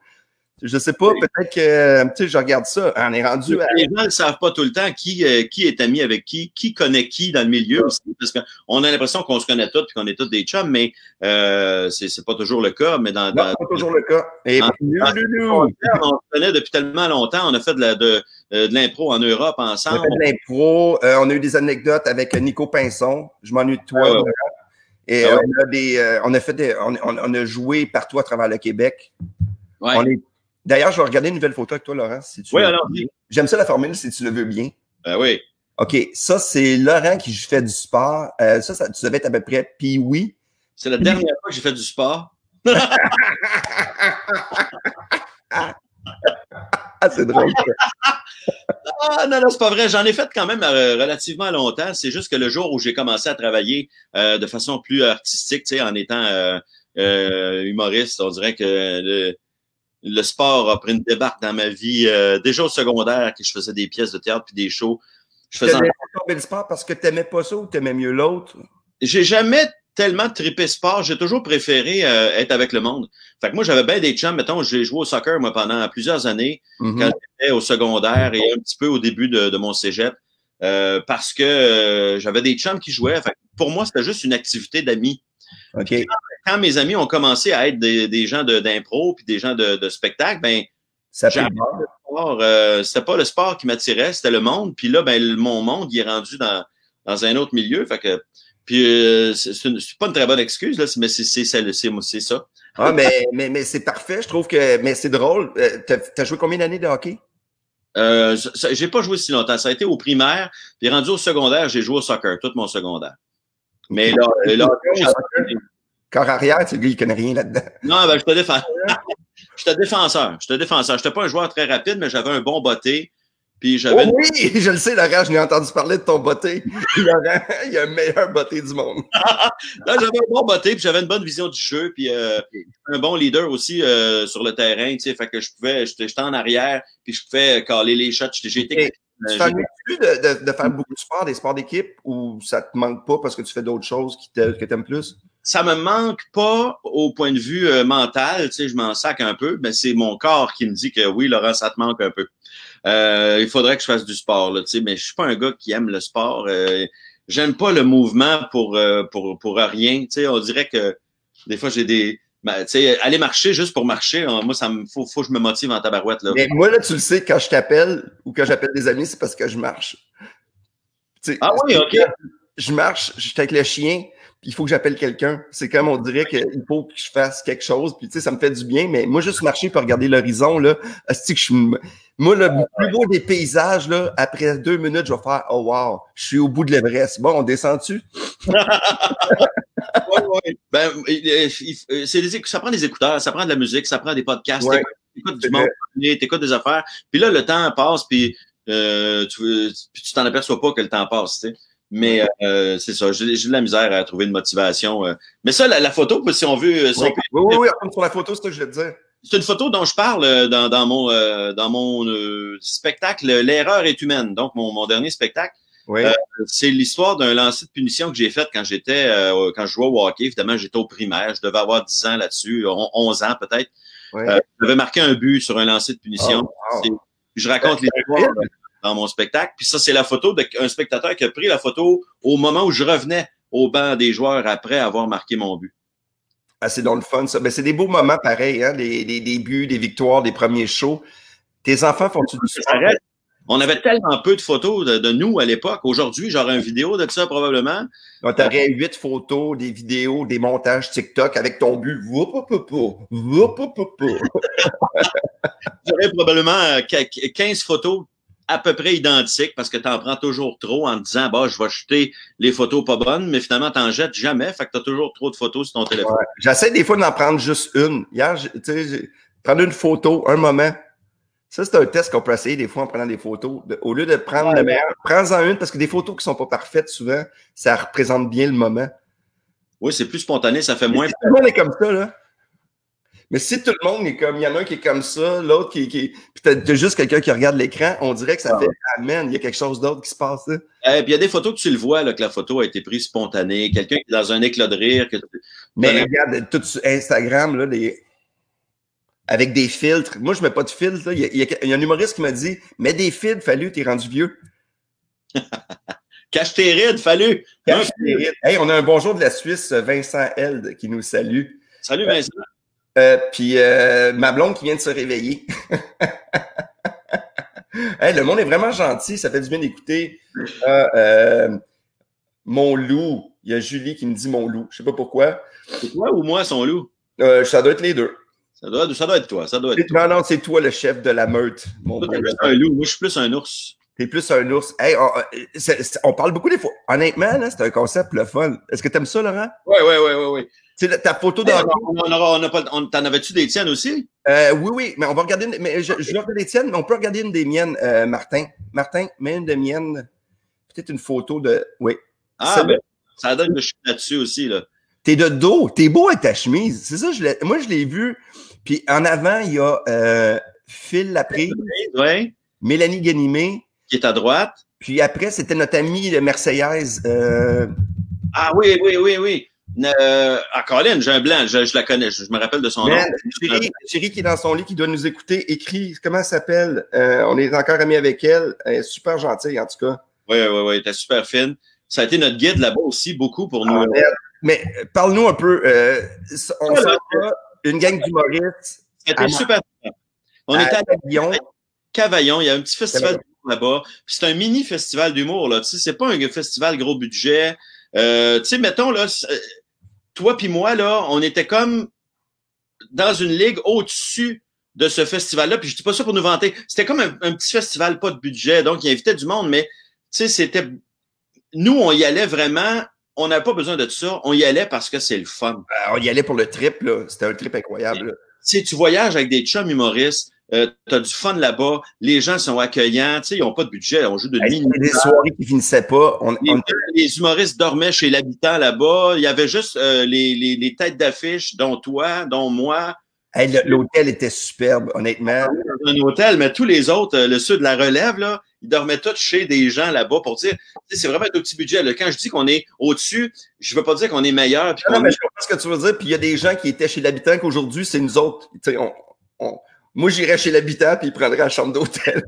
Je sais pas, peut-être que, tu sais, je regarde ça, on est rendu à... Les gens ne savent pas tout le temps qui, euh, qui est ami avec qui, qui connaît qui dans le milieu aussi, parce qu'on a l'impression qu'on se connaît tous et qu'on est tous des chums, mais euh, c'est pas toujours le cas. Mais dans, non, pas toujours le cas. Et on se connaît depuis tellement longtemps, on a fait de la, de, euh, de l'impro en Europe ensemble. On a fait de l'impro, euh, on a eu des anecdotes avec Nico Pinson, je m'ennuie de toi. Ah et ah on a des, on a fait des, on, on, a joué partout à travers le Québec. Ouais. On est D'ailleurs, je vais regarder une nouvelle photo avec toi, Laurent. Si tu oui, alors. J'aime ça la formule, si tu le veux bien. Ben oui. OK, ça, c'est Laurent qui fait du sport. Euh, ça, ça, tu devais être à peu près. Puis oui. C'est la dernière fois que j'ai fait du sport. <laughs> ah, c'est drôle. <laughs> ah, non, non, c'est pas vrai. J'en ai fait quand même euh, relativement longtemps. C'est juste que le jour où j'ai commencé à travailler euh, de façon plus artistique, tu sais, en étant humoriste, on dirait que le, le sport a pris une débarque dans ma vie. Euh, déjà au secondaire, que je faisais des pièces de théâtre puis des shows. Je faisais en... le sport parce que tu n'aimais pas ça ou tu aimais mieux l'autre? J'ai jamais tellement trippé sport. J'ai toujours préféré euh, être avec le monde. Fait que moi, j'avais bien des chums. Mettons, j'ai joué au soccer, moi, pendant plusieurs années, mm-hmm. quand j'étais au secondaire et un petit peu au début de, de mon cégep. Euh, parce que j'avais des chums qui jouaient. Fait pour moi, c'était juste une activité d'amis. OK quand mes amis ont commencé à être des, des gens d'impro puis des gens de, de spectacle, ben euh, c'était pas le sport qui m'attirait, c'était le monde. Puis là, ben mon monde, il est rendu dans, dans un autre milieu. Fait que puis euh, c'est pas une très bonne excuse là, mais c'est ça. Ah mais mais mais c'est parfait. Je trouve que mais c'est drôle. Euh, T'as as joué combien d'années de hockey? Euh, j'ai pas joué si longtemps. Ça a été au primaire, puis rendu au secondaire, j'ai joué au soccer tout mon secondaire. Mais là, là <laughs> Corps arrière, tu lui, il connaît rien là-dedans. Non, ben, je te défends. <laughs> J'étais défenseur. J'étais défenseur. J'étais pas un joueur très rapide, mais j'avais un bon botté. Puis j'avais. Oh oui, <laughs> je le sais, Laurent, je n'ai entendu parler de ton botté. <laughs> Laurent, il a le meilleur botté du monde. Là, j'avais un bon botté, puis j'avais une bonne vision du jeu, puis euh, un bon leader aussi euh, sur le terrain, tu sais, fait que je pouvais, j'étais en arrière, puis je pouvais caler les shots. J'ai été. Tu t'ennuies-tu de, de, de, faire beaucoup de sport, des sports d'équipe, ou ça te manque pas parce que tu fais d'autres choses qui que t'aimes plus? Ça me manque pas au point de vue euh, mental, tu sais, je m'en sac un peu, mais c'est mon corps qui me dit que oui, Laurent, ça te manque un peu. Euh, il faudrait que je fasse du sport, là, tu sais, mais je suis pas un gars qui aime le sport. Euh, j'aime pas le mouvement pour, euh, pour, pour rien. Tu sais, on dirait que des fois, j'ai des. Ben, tu sais, aller marcher juste pour marcher, hein, moi, ça me faut, faut que je me motive en tabarouette. Là. Mais moi, là, tu le sais, quand je t'appelle ou quand j'appelle des amis, c'est parce que je marche. ah oui, OK. Je marche, je suis avec le chien, il faut que j'appelle quelqu'un. C'est comme on dirait qu'il faut que je fasse quelque chose, puis tu sais, ça me fait du bien, mais moi, juste marcher pour regarder l'horizon, là, que je suis... Moi, le plus beau des paysages, là, après deux minutes, je vais faire « Oh wow, je suis au bout de l'Everest. » Bon, on descend-tu? <laughs> ouais, ouais. Ben, des, ça prend des écouteurs, ça prend de la musique, ça prend des podcasts, ouais. t'écoutes du monde, t'écoutes des affaires. Puis là, le temps passe, puis euh, tu t'en aperçois pas que le temps passe. Mais euh, c'est ça, j'ai de la misère à trouver une motivation. Euh. Mais ça, la, photo, si on veut... Si oui, on oui, oui, oui, sur la photo, c'est ce que je vais te dire. C'est une photo dont je parle dans, dans mon, dans mon spectacle L'erreur est humaine, donc mon, mon dernier spectacle. Oui. c'est l'histoire d'un lancer de punition que j'ai fait quand j'étais quand je jouais au hockey. Évidemment, j'étais au primaire. Je devais avoir 10 ans là-dessus, 11 ans peut-être. Oui. j'avais marqué un but sur un lancer de punition. Oh, Je raconte l'histoire dans mon spectacle. Puis ça, c'est la photo d'un spectateur qui a pris la photo au moment où je revenais au banc des joueurs après avoir marqué mon but. Ah, c'est dans le fun, ça. Ben, c'est des beaux moments pareils, hein? des, des, buts, des victoires, des premiers shows. Tes enfants font-tu du sport? On avait tellement peu de photos de, nous à l'époque. Aujourd'hui, j'aurais une vidéo de ça probablement. tu aurais huit photos, des vidéos, des montages TikTok avec ton but. <laughs> J'aurais probablement 15 photos à peu près identique parce que tu en prends toujours trop en disant bah je vais jeter les photos pas bonnes, mais finalement tu n'en jettes jamais, fait que tu as toujours trop de photos sur ton téléphone. J'essaie des fois d'en prendre juste une. Hier, tu sais, prendre une photo, un moment. Ça, c'est un test qu'on peut essayer des fois en prenant des photos. au lieu de prendre le meilleur, prends-en une parce que des photos qui sont pas parfaites, souvent, ça représente bien le moment. Oui, c'est plus spontané, ça fait moins. Tout le monde est comme ça, là. Mais si tout le monde est comme, il y en a un qui est comme ça, l'autre qui, qui puis t'as, juste quelqu'un qui regarde l'écran, on dirait que ça ah fait, amen, il y a quelque chose d'autre qui se passe là. Eh, puis il y a des photos que tu le vois, là, que la photo a été prise spontanée, quelqu'un qui est dans un éclat de rire. Que... Mais regarde, tout sur Instagram, là, les... avec des filtres. Moi, je mets pas de filtres. Il, y a, un humoriste qui m'a dit, mets des filtres, fallu, t'es rendu vieux. <laughs> Cache tes rides, fallu. Cache tes rides. Hey, on a un bonjour de la Suisse, Vincent Held, qui nous salue. Salut Vincent. Euh, puis euh, ma blonde qui vient de se réveiller. <laughs> le monde est vraiment gentil, ça fait du bien d'écouter. Euh, mon loup, il y a Julie qui me dit mon loup. Je sais pas pourquoi. C'est toi ou moi son loup? ça doit être les deux. Ça doit, ça doit être toi. Ça doit être Non, non, c'est toi le chef de la meute. Mon plus un loup. Moi, je suis plus un ours. T'es plus un ours. Hey, on, parle beaucoup des fois. Honnêtement, c'est un concept le fun. Est-ce que t'aimes ça, Laurent? Oui, oui, oui, oui, oui. Ta photo dans. On, T'en avais-tu des tiennes aussi? Euh, oui, oui, mais on va regarder. mais je, je vais regarder des tiennes, mais on peut regarder une des miennes, euh, Martin. Martin, mets une des miennes. Peut-être une photo de. Oui. Ah, ben, ça donne que je suis là-dessus aussi, là. T'es de dos. T'es beau avec ta chemise. C'est ça, je moi, je l'ai vu. Puis en avant, il y a euh, Phil Laprise. Oui. Mélanie Ganimé. Qui est à droite. Puis après, c'était notre amie de Marseillaise. Euh, ah oui, oui, oui, oui. Euh, ah, Colin, j'ai un blanc, je, la connais, je, me rappelle de son nom. Chérie, qui est dans son lit, qui doit nous écouter, écrit, comment elle s'appelle? Euh, on est encore amis avec elle. Elle est super gentille, en tout cas. Oui, oui, oui, elle était super fine. Ça a été notre guide là-bas aussi, beaucoup pour nous. Ah, mais parle-nous un peu. Euh, on ah, une gang d'humoristes. C'était super. On était à Cavaillon. Cavaillon, il y a un petit festival là-bas. C'est un mini festival d'humour, là. Tu sais, c'est pas un festival gros budget. Euh, tu sais, mettons, là, toi puis moi, là, on était comme dans une ligue au-dessus de ce festival-là. Puis je dis pas ça pour nous vanter. C'était comme un, petit festival, pas de budget. Donc, il invitait du monde, mais tu sais, c'était. Nous, on y allait vraiment. On n'avait pas besoin de ça. On y allait parce que c'est le fun. Euh, on y allait pour le trip, là. C'était un trip incroyable. Tu sais, tu voyages avec des chums humoristes. Euh, tu as du fun là-bas, les gens sont accueillants, tu sais, ils n'ont pas de budget, on joue de nuit. Il des soirées qui finissaient pas. On, les, humoristes dormaient chez l'habitant là-bas. Il y avait juste euh, les, les, les, têtes d'affiche, dont toi, dont moi. L'hôtel était superbe, honnêtement. Un hôtel, mais tous les autres, euh, le sud de la relève, là, ils dormaient tous chez des gens là-bas pour dire, c'est vraiment un petit budget. Là. Quand je dis qu'on est au-dessus, je veux pas dire qu'on est meilleur. Non, mais je comprends ce que tu veux dire. Puis il y a des gens qui étaient chez l'habitant qu'aujourd'hui, c'est nous autres. On, on, Moi, j'irais chez l'habitant, puis il prendrait la chambre d'hôtel.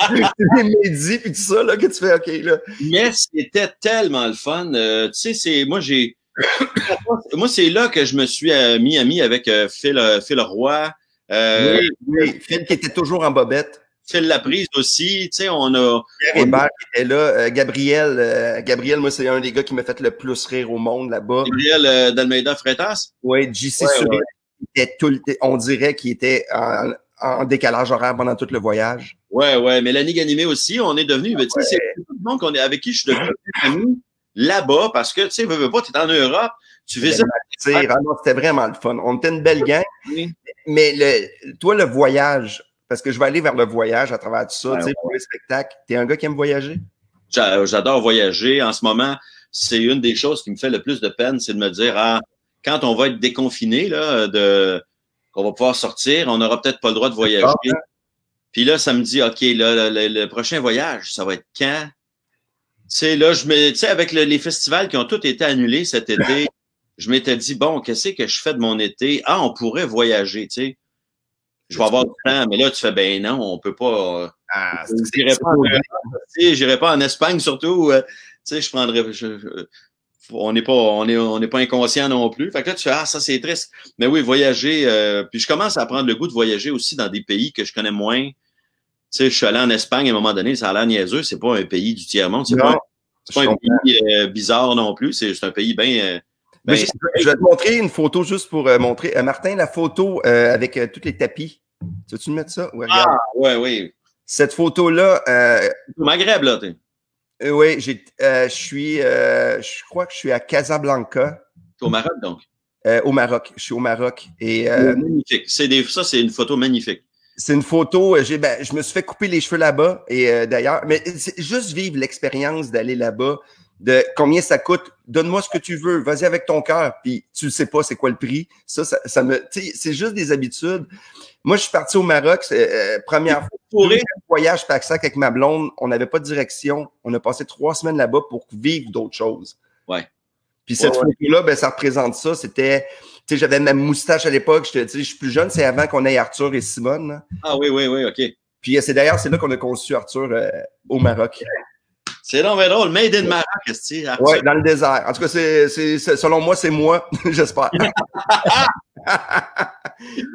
<laughs> les médis, puis tout ça, là, que tu fais, OK, là. Mais c'était tellement le fun. Euh, tu sais, c'est, moi, j'ai, <coughs> moi, c'est là que je me suis euh, mis ami avec euh, Phil, Phil Roy. oui, oui, Phil qui était toujours en bobette. Phil Laprise aussi, tu sais, on a... Pierre Hébert qui était là, Gabriel, Gabriel, moi, c'est un des gars qui m'a fait le plus rire au monde là-bas. Gabriel d'Almeida Freitas? Oui, JC ouais, tout on dirait qu'il était en, décalage horaire pendant tout le voyage. Ouais, ouais. Mélanie Ganimé aussi, on est devenu, tu sais, c'est tout le monde qu'on est, avec qui je suis devenu ami là-bas parce que, tu sais, veux, veux pas, tu es en Europe, tu visites. C'était vraiment le fun. On était une belle gang. Mais le, toi, le voyage, parce que je vais aller vers le voyage à travers tout ça, tu sais, pour les spectacles. T'es un gars qui aime voyager? J'adore voyager. En ce moment, c'est une des choses qui me fait le plus de peine, c'est de me dire, ah, quand on va être déconfiné, là, de, qu'on va pouvoir sortir, on n'aura peut-être pas le droit de voyager. Puis là, ça me dit, OK, là, le, prochain voyage, ça va être quand? Tu sais, là, je me, tu sais, avec les festivals qui ont tous été annulés cet été, <laughs> je m'étais dit, bon, qu'est-ce que je fais de mon été? Ah, on pourrait voyager, tu sais. Je vais avoir du temps, mais là, tu fais, ben non, on peut pas. Ah, j'irai pas, pas, en Espagne, surtout. Euh, tu sais, je prendrais on n'est pas on est on n'est pas inconscient non plus. Fait que là tu fais ah ça c'est triste. Mais oui, voyager euh, puis je commence à prendre le goût de voyager aussi dans des pays que je connais moins. Tu sais, je suis allé en Espagne à un moment donné, ça a l'air niaiseux, c'est pas un pays du tiers monde, c'est pas, un, pas un pays euh, bizarre non plus, c'est un pays bien euh, ben, je, vais te montrer une photo juste pour montrer. Martin, la photo avec tous les tapis. Tu veux-tu me mettre ça? Ouais, ah, ouais, oui. Cette photo-là. Maghreb, là, t'es. Euh, oui, j'ai, euh, je suis, euh, je crois que je suis à Casablanca. Au Maroc, donc? au Maroc. Je suis au Maroc. Et, magnifique. C'est des, ça, c'est une photo magnifique. C'est une photo. J'ai, ben, je me suis fait couper les cheveux là-bas. Et d'ailleurs, mais c'est juste vivre l'expérience d'aller là-bas, de combien ça coûte. Donne-moi ce que tu veux. Vas-y avec ton cœur. Puis tu ne sais pas c'est quoi le prix. Ça, ça, ça me, c'est juste des habitudes. Moi, je suis parti au Maroc, euh, première fois. voyage pack-sac avec ma blonde. On n'avait pas de direction. On a passé trois semaines là-bas pour vivre d'autres choses. Ouais. Puis cette photo-là, ben, ça représente ça. C'était, tu sais, j'avais ma moustache à l'époque. Je je suis plus jeune. C'est avant qu'on ait Arthur et Simone. Ah oui, oui, oui, OK. Puis euh, c'est d'ailleurs, c'est là qu'on a conçu Arthur euh, au Maroc. C'est long, mais drôle. Made in Maroc, Oui, dans le désert. En tout cas, c'est, c'est, selon moi, c'est moi, <laughs> j'espère. <laughs> <laughs>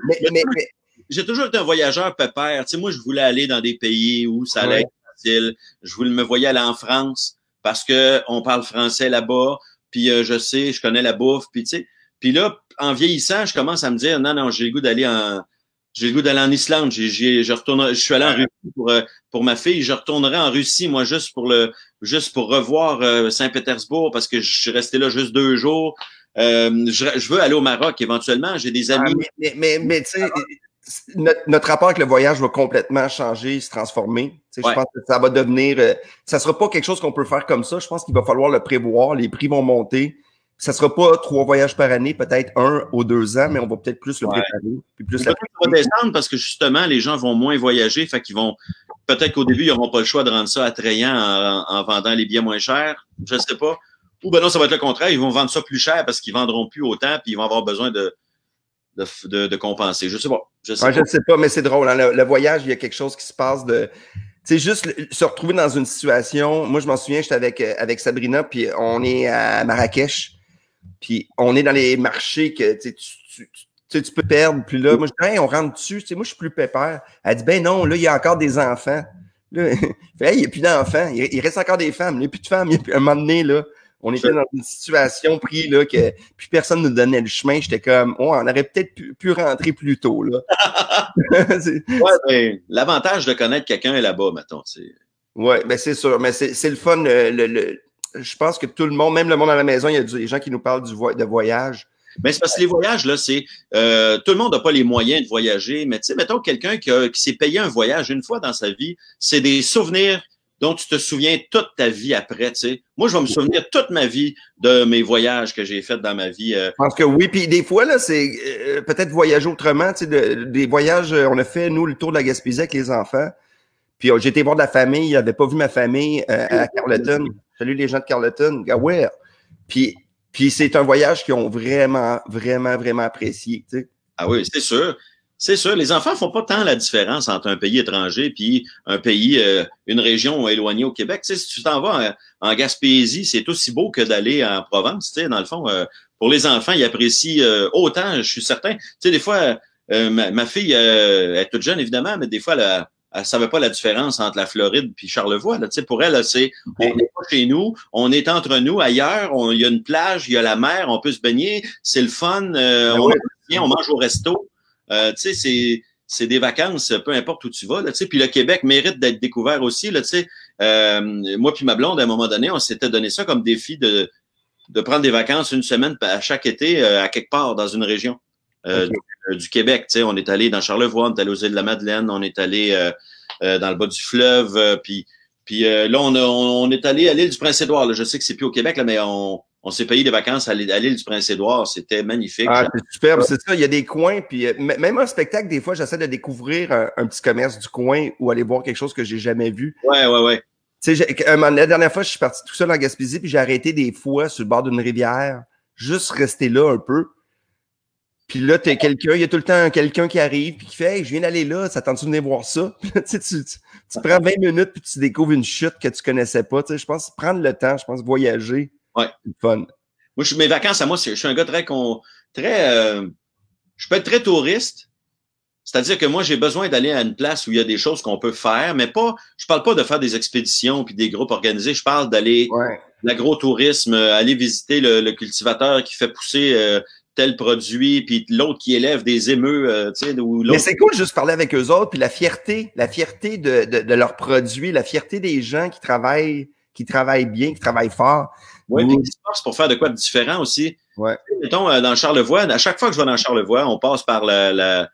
mais, mais, mais, j'ai toujours été un voyageur pépère. Tu sais, moi, je voulais aller dans des pays où ça allait être facile. Je voulais me voyer aller en France parce que on parle français là-bas. Puis euh, je sais, je connais la bouffe. Puis tu sais, puis là, en vieillissant, je commence à me dire non, non, j'ai le goût d'aller en j'ai le goût d'aller en Islande. J'ai, je retourne, je suis allé en Russie pour, euh, pour ma fille. Je retournerai en Russie, moi, juste pour le, juste pour revoir euh, Saint-Pétersbourg parce que je suis resté là juste deux jours. je, je, veux aller au Maroc éventuellement. J'ai des ah, amis. mais, mais, mais tu sais, notre, rapport avec le voyage va complètement changer, se transformer. Je pense que ça va devenir. Euh, ça sera pas quelque chose qu'on peut faire comme ça. Je pense qu'il va falloir le prévoir. Les prix vont monter. Ça sera pas trois voyages par année, peut-être un ou deux ans, mais on va peut-être plus le préparer. Puis plus ça va descendre parce que justement, les gens vont moins voyager. Fait qu'ils vont. Peut-être qu'au début, ils n'auront pas le choix de rendre ça attrayant en, en, vendant les billets moins chers. Je ne sais pas. Ou ben non, ça va être le contraire. Ils vont vendre ça plus cher parce qu'ils vendront plus autant, puis ils vont avoir besoin de de, de, compenser. Je sais pas. Je sais, pas. sais pas, mais c'est drôle. Hein. Le, voyage, il y a quelque chose qui se passe de. Tu sais, juste se retrouver dans une situation. Moi, je m'en souviens, j'étais avec, euh, avec Sabrina, puis on est à Marrakech, puis on est dans les marchés que tu, tu, tu, tu peux perdre. Puis là, moi, je dis, hey, on rentre dessus. Tu sais, moi, je suis plus pépère. Elle dit, ben non, là, il y a encore des enfants. Là, <laughs> il n'y a plus d'enfants. Il, reste encore des femmes. Il n'y a plus de femmes. Il y a un moment donné, là, on était dans une situation pris là que plus personne nous donnait le chemin. J'étais comme, oh, on aurait peut-être pu, rentrer plus tôt là. <laughs> <laughs> ouais, l'avantage de connaître quelqu'un est là-bas, mettons. Ouais, ben c'est sûr, mais c'est le fun. Le, je pense que tout le monde, même le monde à la maison, il y a des gens qui nous parlent du de voyage. Mais c'est parce que les voyages, là, c'est euh, tout le monde n'a pas les moyens de voyager, mais tu sais, mettons quelqu'un qui, qui s'est payé un voyage une fois dans sa vie, c'est des souvenirs dont tu te souviens toute ta vie après, tu sais. Moi, je vais me souvenir toute ma vie de mes voyages que j'ai faits dans ma vie. Euh. Pense que oui, puis des fois, là, c'est euh, peut-être voyager autrement, tu sais, des voyages, euh, on a fait, nous, le tour de la Gaspésie avec les enfants, puis j'ai été voir de la famille, il n'avait pas vu ma famille à Carleton. Salut les gens de Carleton, ah. Puis, c'est un voyage qu'ils ont vraiment, vraiment, vraiment apprécié. Ah oui, c'est sûr. C'est sûr, les enfants font pas tant la différence entre un pays étranger puis un pays, euh, une région éloignée au Québec. Tu sais, si tu t'en vas en, Gaspésie, c'est aussi beau que d'aller en Provence. Dans le fond, euh, pour les enfants, ils apprécient euh, autant, je suis certain. Tu des fois, ma, fille elle est toute jeune, évidemment, mais des fois, elle, elle savait pas la différence entre la Floride puis Charlevoix. Là. Tu sais, pour elle, c'est on n'est pas chez nous, on est entre nous ailleurs, il y a une plage, il y a la mer, on peut se baigner, c'est le fun, ben on, on mange au resto. Euh, tu sais, c'est des vacances, peu importe où tu vas. Là, puis le Québec mérite d'être découvert aussi. Là, euh, moi puis ma blonde, à un moment donné, on s'était donné ça comme défi de, de prendre des vacances une semaine à chaque été euh, à quelque part dans une région euh, du, Québec. On est allé dans Charlevoix, on est allé aux îles de la Madeleine, on est allé dans le bas du fleuve. puis puis là, on, on, est allé à l'île du Prince-Édouard. Je sais que c'est plus au Québec, là, mais on, on s'est payé des vacances à l'île du Prince-Édouard. C'était magnifique. Ah, c'est superbe, c'est ça. Il y a des coins. Puis euh, même en spectacle, des fois, j'essaie de découvrir un, petit commerce du coin ou aller voir quelque chose que j'ai jamais vu. Ouais, ouais, ouais. Tu sais, la dernière fois, je suis parti tout seul en Gaspésie, puis j'ai arrêté des fois sur le bord d'une rivière, juste rester là un peu. Puis là, t'es quelqu'un, il y a tout le temps quelqu'un qui arrive puis qui fait hey, je viens d'aller là, ça tente de venir voir ça? <laughs> tu, tu, tu, prends 20 minutes puis tu découvres une chute que tu connaissais pas. Tu sais, je pense prendre le temps, je pense voyager. Ouais. Fun. Moi, je, mes vacances à moi, je suis un gars très très euh, je peux être très touriste. C'est-à-dire que moi, j'ai besoin d'aller à une place où il y a des choses qu'on peut faire, mais pas, je parle pas de faire des expéditions puis des groupes organisés. Je parle d'aller ouais. l'agro-tourisme, euh, aller visiter le, cultivateur qui fait pousser euh, tel produit, puis l'autre qui élève des émeux, tu sais, ou Mais c'est cool juste parler avec eux autres, puis la fierté, la fierté de, de, de leurs produits, la fierté des gens qui travaillent, qui travaillent bien, qui travaillent fort. Oui, puis qui se pour faire de quoi de différent aussi. Ouais. Mettons, euh, dans Charlevoix, à chaque fois que je vais dans Charlevoix, on passe par la, la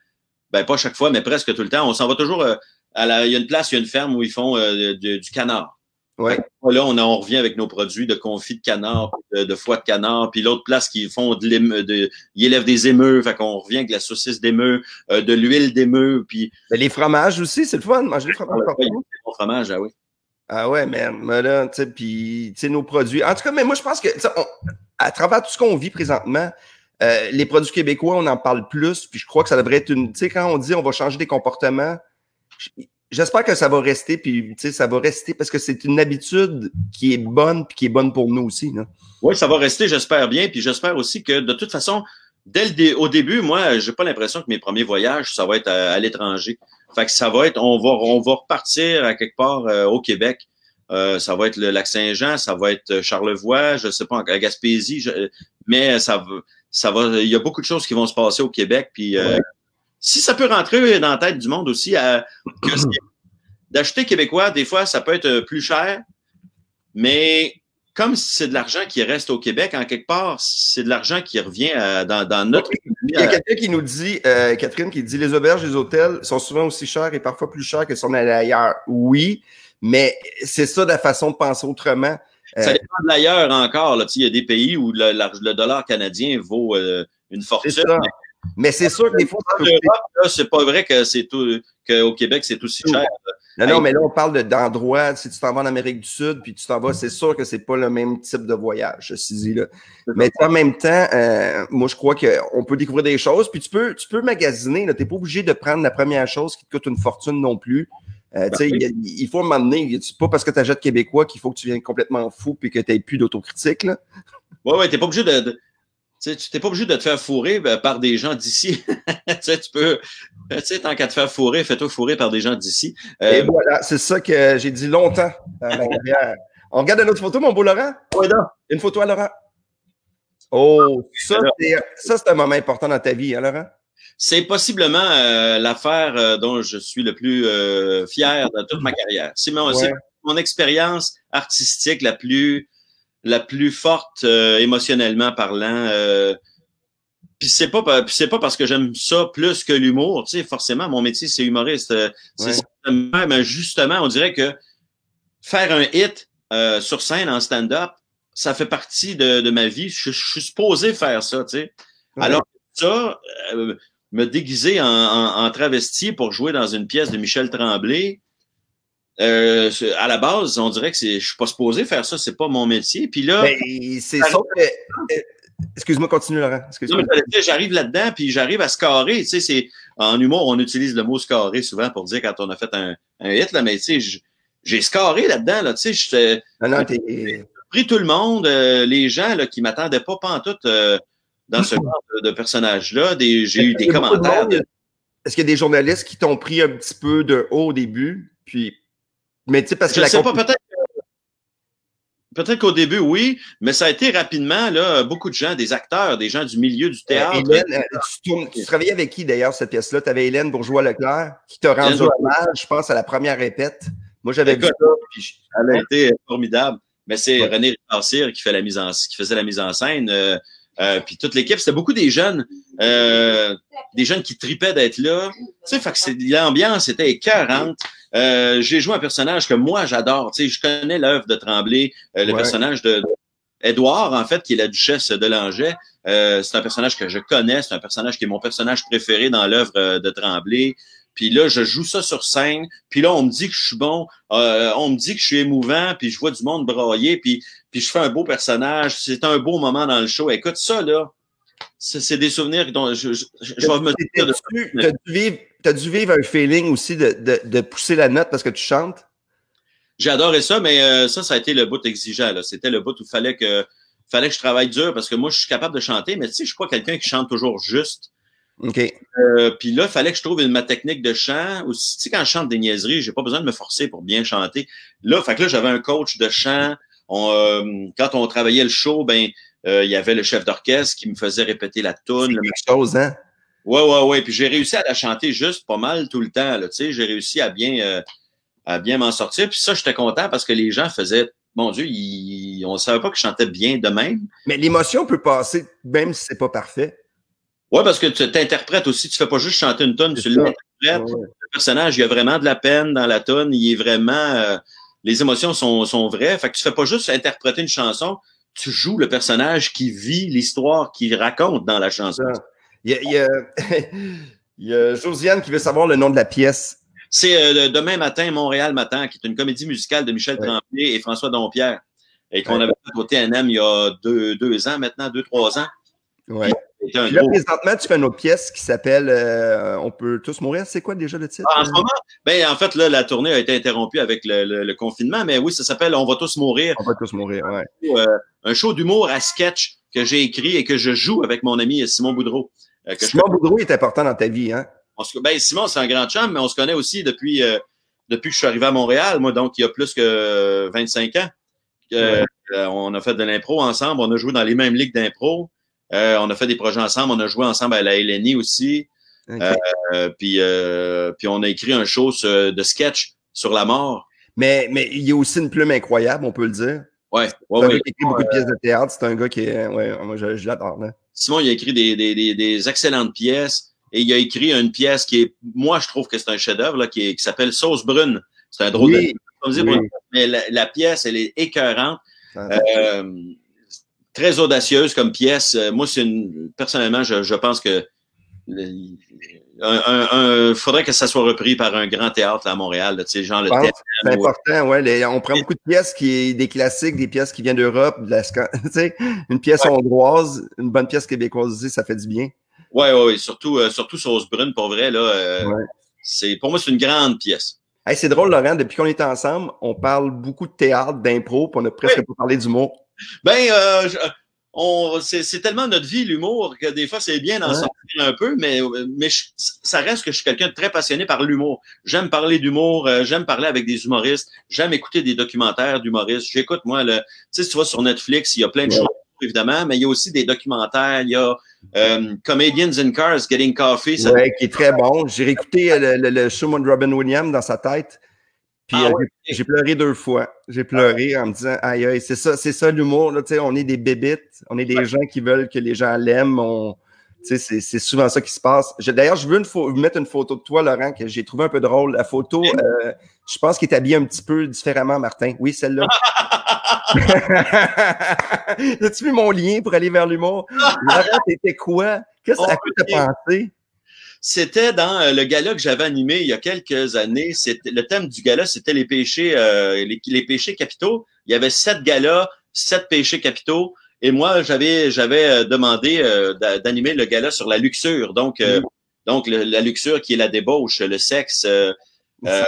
ben pas chaque fois, mais presque tout le temps, on s'en va toujours euh, à la, il y a une place, il y a une ferme où ils font euh, du, canard. Ouais. Là, on, on revient avec nos produits de confit de canard, de, de foie de canard, puis l'autre place qui font de l'émeu, de, ils élèvent des émeux, fait qu'on revient avec la saucisse d'émeu, de l'huile d'émeu, puis. Les fromages aussi, c'est le fun, manger des fromages. Ouais, fromage, ah oui. Ah ouais, mais là, tu sais, puis, tu sais, nos produits. En tout cas, mais moi, je pense que, à travers tout ce qu'on vit présentement, euh, les produits québécois, on en parle plus, puis je crois que ça devrait être une, tu sais, quand on dit on va changer des comportements, j'espère que ça va rester, puis, tu sais, ça va rester parce que c'est une habitude qui est bonne, puis qui est bonne pour nous aussi, là. Oui, ça va rester, j'espère bien, puis j'espère aussi que, de toute façon, dès le au début, moi, j'ai pas l'impression que mes premiers voyages, ça va être à l'étranger. Fait que ça va être, on va, on va repartir à quelque part euh, au Québec. Euh, ça va être le lac Saint-Jean, ça va être Charlevoix, je sais pas, à Gaspésie, mais ça va, ça va, il y a beaucoup de choses qui vont se passer au Québec. Puis euh, si ça peut rentrer dans la tête du monde aussi, <coughs> d'acheter québécois, des fois, ça peut être plus cher, mais comme c'est de l'argent qui reste au Québec, en quelque part, c'est de l'argent qui revient dans, dans, notre. Il y a quelqu'un qui nous dit, euh, Catherine, qui dit les auberges, les hôtels sont souvent aussi chers et parfois plus chers que si on allait ailleurs. Oui, mais c'est ça de la façon de penser autrement. Euh, ça dépend de l'ailleurs encore. Là. Il y a des pays où le, le dollar canadien vaut euh, une fortune. Mais c'est sûr que des fois. C'est pas vrai que c'est tout qu'au Québec, c'est aussi cher. Non, non, mais là, on parle d'endroits. si tu t'en vas en Amérique du Sud, puis tu t'en vas, c'est sûr que c'est pas le même type de voyage, ceci là. Mais en même temps, euh, moi, je crois qu'on peut découvrir des choses, puis tu peux, tu peux magasiner. Tu n'es pas obligé de prendre la première chose qui te coûte une fortune non plus. Euh, tu sais, il, faut m'amener. C'est pas parce que tu achètes québécois qu'il faut que tu viennes complètement fou puis que tu n'aies plus d'autocritique. Là. Ouais, ouais, t'es pas obligé de tu n'es pas obligé de te faire fourrer ben, par des gens d'ici. <laughs> tu peux, tu sais, tant qu'à te faire fourrer, fais-toi fourrer par des gens d'ici. Euh, Et voilà, c'est ça que j'ai dit longtemps On regarde une autre photo, mon beau Laurent? Oui, non. Une photo à Laurent. Oh, ça, c'est un moment important dans ta vie, hein, Laurent? C'est possiblement euh, l'affaire euh, dont je suis le plus fier de toute ma carrière. C'est mon, mon expérience artistique la plus la plus forte euh, émotionnellement parlant. Euh, puis c'est pas c'est pas parce que j'aime ça plus que l'humour, tu sais forcément mon métier c'est humoriste. Euh, c'est mais justement, on dirait que faire un hit sur scène en stand-up, ça fait partie de, ma vie. Je, suis supposé faire ça, tu sais. Alors ça, me déguiser en, en, travesti pour jouer dans une pièce de Michel Tremblay, euh, à la base, on dirait que je suis pas supposé faire ça, c'est pas mon métier. Puis là, ben, c'est ça. Euh, excuse-moi, continue Laurent. J'arrive là-dedans, puis j'arrive à scorer. Tu sais, c'est en humour, on utilise le mot scarré souvent pour dire quand on a fait un, un hit, là, mais tu sais, j'ai scarré là-dedans, là, tu sais, j'ai pris tout le monde, euh, les gens là, qui m'attendaient pas, pas en tout euh, dans ce <laughs> genre de, personnage-là. J'ai eu des commentaires. Est-ce qu'il y a des journalistes qui t'ont pris un petit peu de haut au début? Puis, mais tu sais, parce que je sais pas, peut-être Peut-être qu'au début, oui, mais ça a été rapidement, là, beaucoup de gens, des acteurs, des gens du milieu du euh, théâtre. Hélène, euh, tu, travaillais avec qui d'ailleurs cette pièce-là? Tu avais Hélène Bourgeois-Leclerc qui t'a rendu hommage, je pense, à la première répète. Moi, j'avais vu ça. Puis... Elle a été formidable. Mais c'est René Ripassir qui, fait la mise en, qui faisait la mise en scène. Euh, euh, puis toute l'équipe, c'était beaucoup des jeunes, euh, des jeunes qui tripaient d'être là. Tu sais, fait que l'ambiance était écœurante. Euh, j'ai joué un personnage que moi j'adore. Tu sais, je connais l'œuvre de Tremblay, euh, le personnage de, Edouard, en fait, qui est la duchesse de Langeais. Euh, c'est un personnage que je connais, c'est un personnage qui est mon personnage préféré dans l'œuvre de Tremblay. Puis là, je joue ça sur scène. Puis là, on me dit que je suis bon. on me dit que je suis émouvant. Puis je vois du monde brailler. Puis, puis je fais un beau personnage. C'est un beau moment dans le show. Écoute, ça, là, c'est des souvenirs dont je, je, je vais me dire. Tu as, dû vivre un feeling aussi de, de, de, pousser la note parce que tu chantes? J'ai adoré ça, mais euh, ça, ça a été le bout exigeant. C'était le bout où il fallait que, fallait que je travaille dur parce que moi, je suis capable de chanter, mais tu sais, je suis pas quelqu'un qui chante toujours juste. OK. Euh, puis là, il fallait que je trouve une, ma technique de chant. Aussi, tu sais, quand je chante des niaiseries, j'ai pas besoin de me forcer pour bien chanter. Là, fait que là, j'avais un coach de chant. On, euh, quand on travaillait le show, ben, euh, il y avait le chef d'orchestre qui me faisait répéter la tune. quelque chose, hein? Ouais, ouais, ouais. Puis j'ai réussi à la chanter juste pas mal tout le temps. Tu sais, j'ai réussi à bien, euh, à bien m'en sortir. Puis ça, j'étais content parce que les gens faisaient, mon Dieu, ils, on savait pas que je chantais bien de même. Mais l'émotion peut passer même si c'est pas parfait. Ouais, parce que tu t'interprètes aussi. Tu fais pas juste chanter une tonne, tu l'interprètes. Le personnage, il y a vraiment de la peine dans la tonne. Il est vraiment, euh, les émotions sont, sont vraies. Fait que tu fais pas juste interpréter une chanson tu joues le personnage qui vit l'histoire qu'il raconte dans la chanson. Il y, a, <laughs> il, y a, Josiane qui veut savoir le nom de la pièce. C'est euh, Demain matin, Montréal matin, qui est une comédie musicale de Michel Tremblay et François Dompierre, et qu'on avait fait au TNM il y a deux, deux ans maintenant, deux, trois ans. Ouais. là, présentement, tu fais une autre pièce qui s'appelle euh, On peut tous mourir. C'est quoi déjà le titre? Ah, en ce moment, ben, en fait, là, la tournée a été interrompue avec le, le, confinement, mais oui, ça s'appelle On va tous mourir. On va tous mourir, ouais. Euh, un show d'humour à sketch que j'ai écrit et que je joue avec mon ami Simon Boudreau. Euh, Simon Boudreau est important dans ta vie, hein? ben, Simon, c'est un grand chum, mais on se connaît aussi depuis, depuis que je suis arrivé à Montréal, moi, donc il y a plus que 25 ans. on a fait de l'impro ensemble, on a joué dans les mêmes ligues d'impro. Euh, on a fait des projets ensemble. On a joué ensemble à la LNI aussi. Euh, puis, euh, puis on a écrit un show de sketch sur la mort. Mais, mais il y a aussi une plume incroyable, on peut le dire. Ouais, ouais, un gars qui écrit beaucoup de pièces de théâtre. C'est un gars qui est. Ouais, moi, je, je l'adore. Simon, il a écrit des, des, des, des, excellentes pièces. Et il a écrit une pièce qui est. Moi, je trouve que c'est un chef-d'œuvre qui, qui s'appelle Sauce Brune. C'est un drôle de. Mais la, pièce, elle est écœurante. Euh, très audacieuse comme pièce. Euh, moi, c'est une. Personnellement, je, je pense que il faudrait que ça soit repris par un grand théâtre à Montréal, tu sais, genre le théâtre. C'est important, ouais. on prend beaucoup de pièces qui des classiques, des pièces qui viennent d'Europe, de <laughs> tu sais, une pièce hongroise, une bonne pièce québécoise aussi, ça fait du bien. Ouais, ouais, ouais. Surtout, euh, surtout Sauce Brune, pour vrai, là. Euh, c'est, pour moi, c'est une grande pièce. Hey, c'est drôle, Laurent, depuis qu'on est ensemble, on parle beaucoup de théâtre, d'impro, puis on a presque pas parlé d'humour. Ben, euh, on, c'est, tellement notre vie, l'humour, que des fois, c'est bien d'en sortir un peu, mais, mais ça reste que je suis quelqu'un de très passionné par l'humour. J'aime parler d'humour, euh, j'aime parler avec des humoristes, j'aime écouter des documentaires d'humoristes. J'écoute, moi, le, tu sais, si tu vois sur Netflix, il y a plein de choses, évidemment, mais il y a aussi des documentaires, il y a euh, Comedians in Cars Getting Coffee. Ça... qui est très bon. J'ai réécouté euh, le, le, show de Robin Williams dans sa tête. Puis ah euh, j'ai pleuré deux fois. J'ai pleuré en me disant aïe aïe, c'est ça, c'est ça l'humour. Là, on est des bébites, on est des gens qui veulent que les gens l'aiment. C'est souvent ça qui se passe. D'ailleurs, je veux une vous mettre une photo de toi, Laurent, que j'ai trouvé un peu drôle. La photo, euh, je pense qu'il est habillé un petit peu différemment, Martin. Oui, celle-là. <laughs> <laughs> As-tu vu mon lien pour aller vers l'humour? <laughs> Laurent, t'étais quoi? Qu'est-ce que tu as pensé? C'était dans euh, le gala que j'avais animé il y a quelques années. Le thème du gala, c'était les péchés, euh, les, péchés capitaux. Il y avait sept galas, sept péchés capitaux. Et moi, j'avais j'avais euh, demandé d'animer le gala sur la luxure. Donc, la luxure qui est la débauche, le sexe. Euh, euh,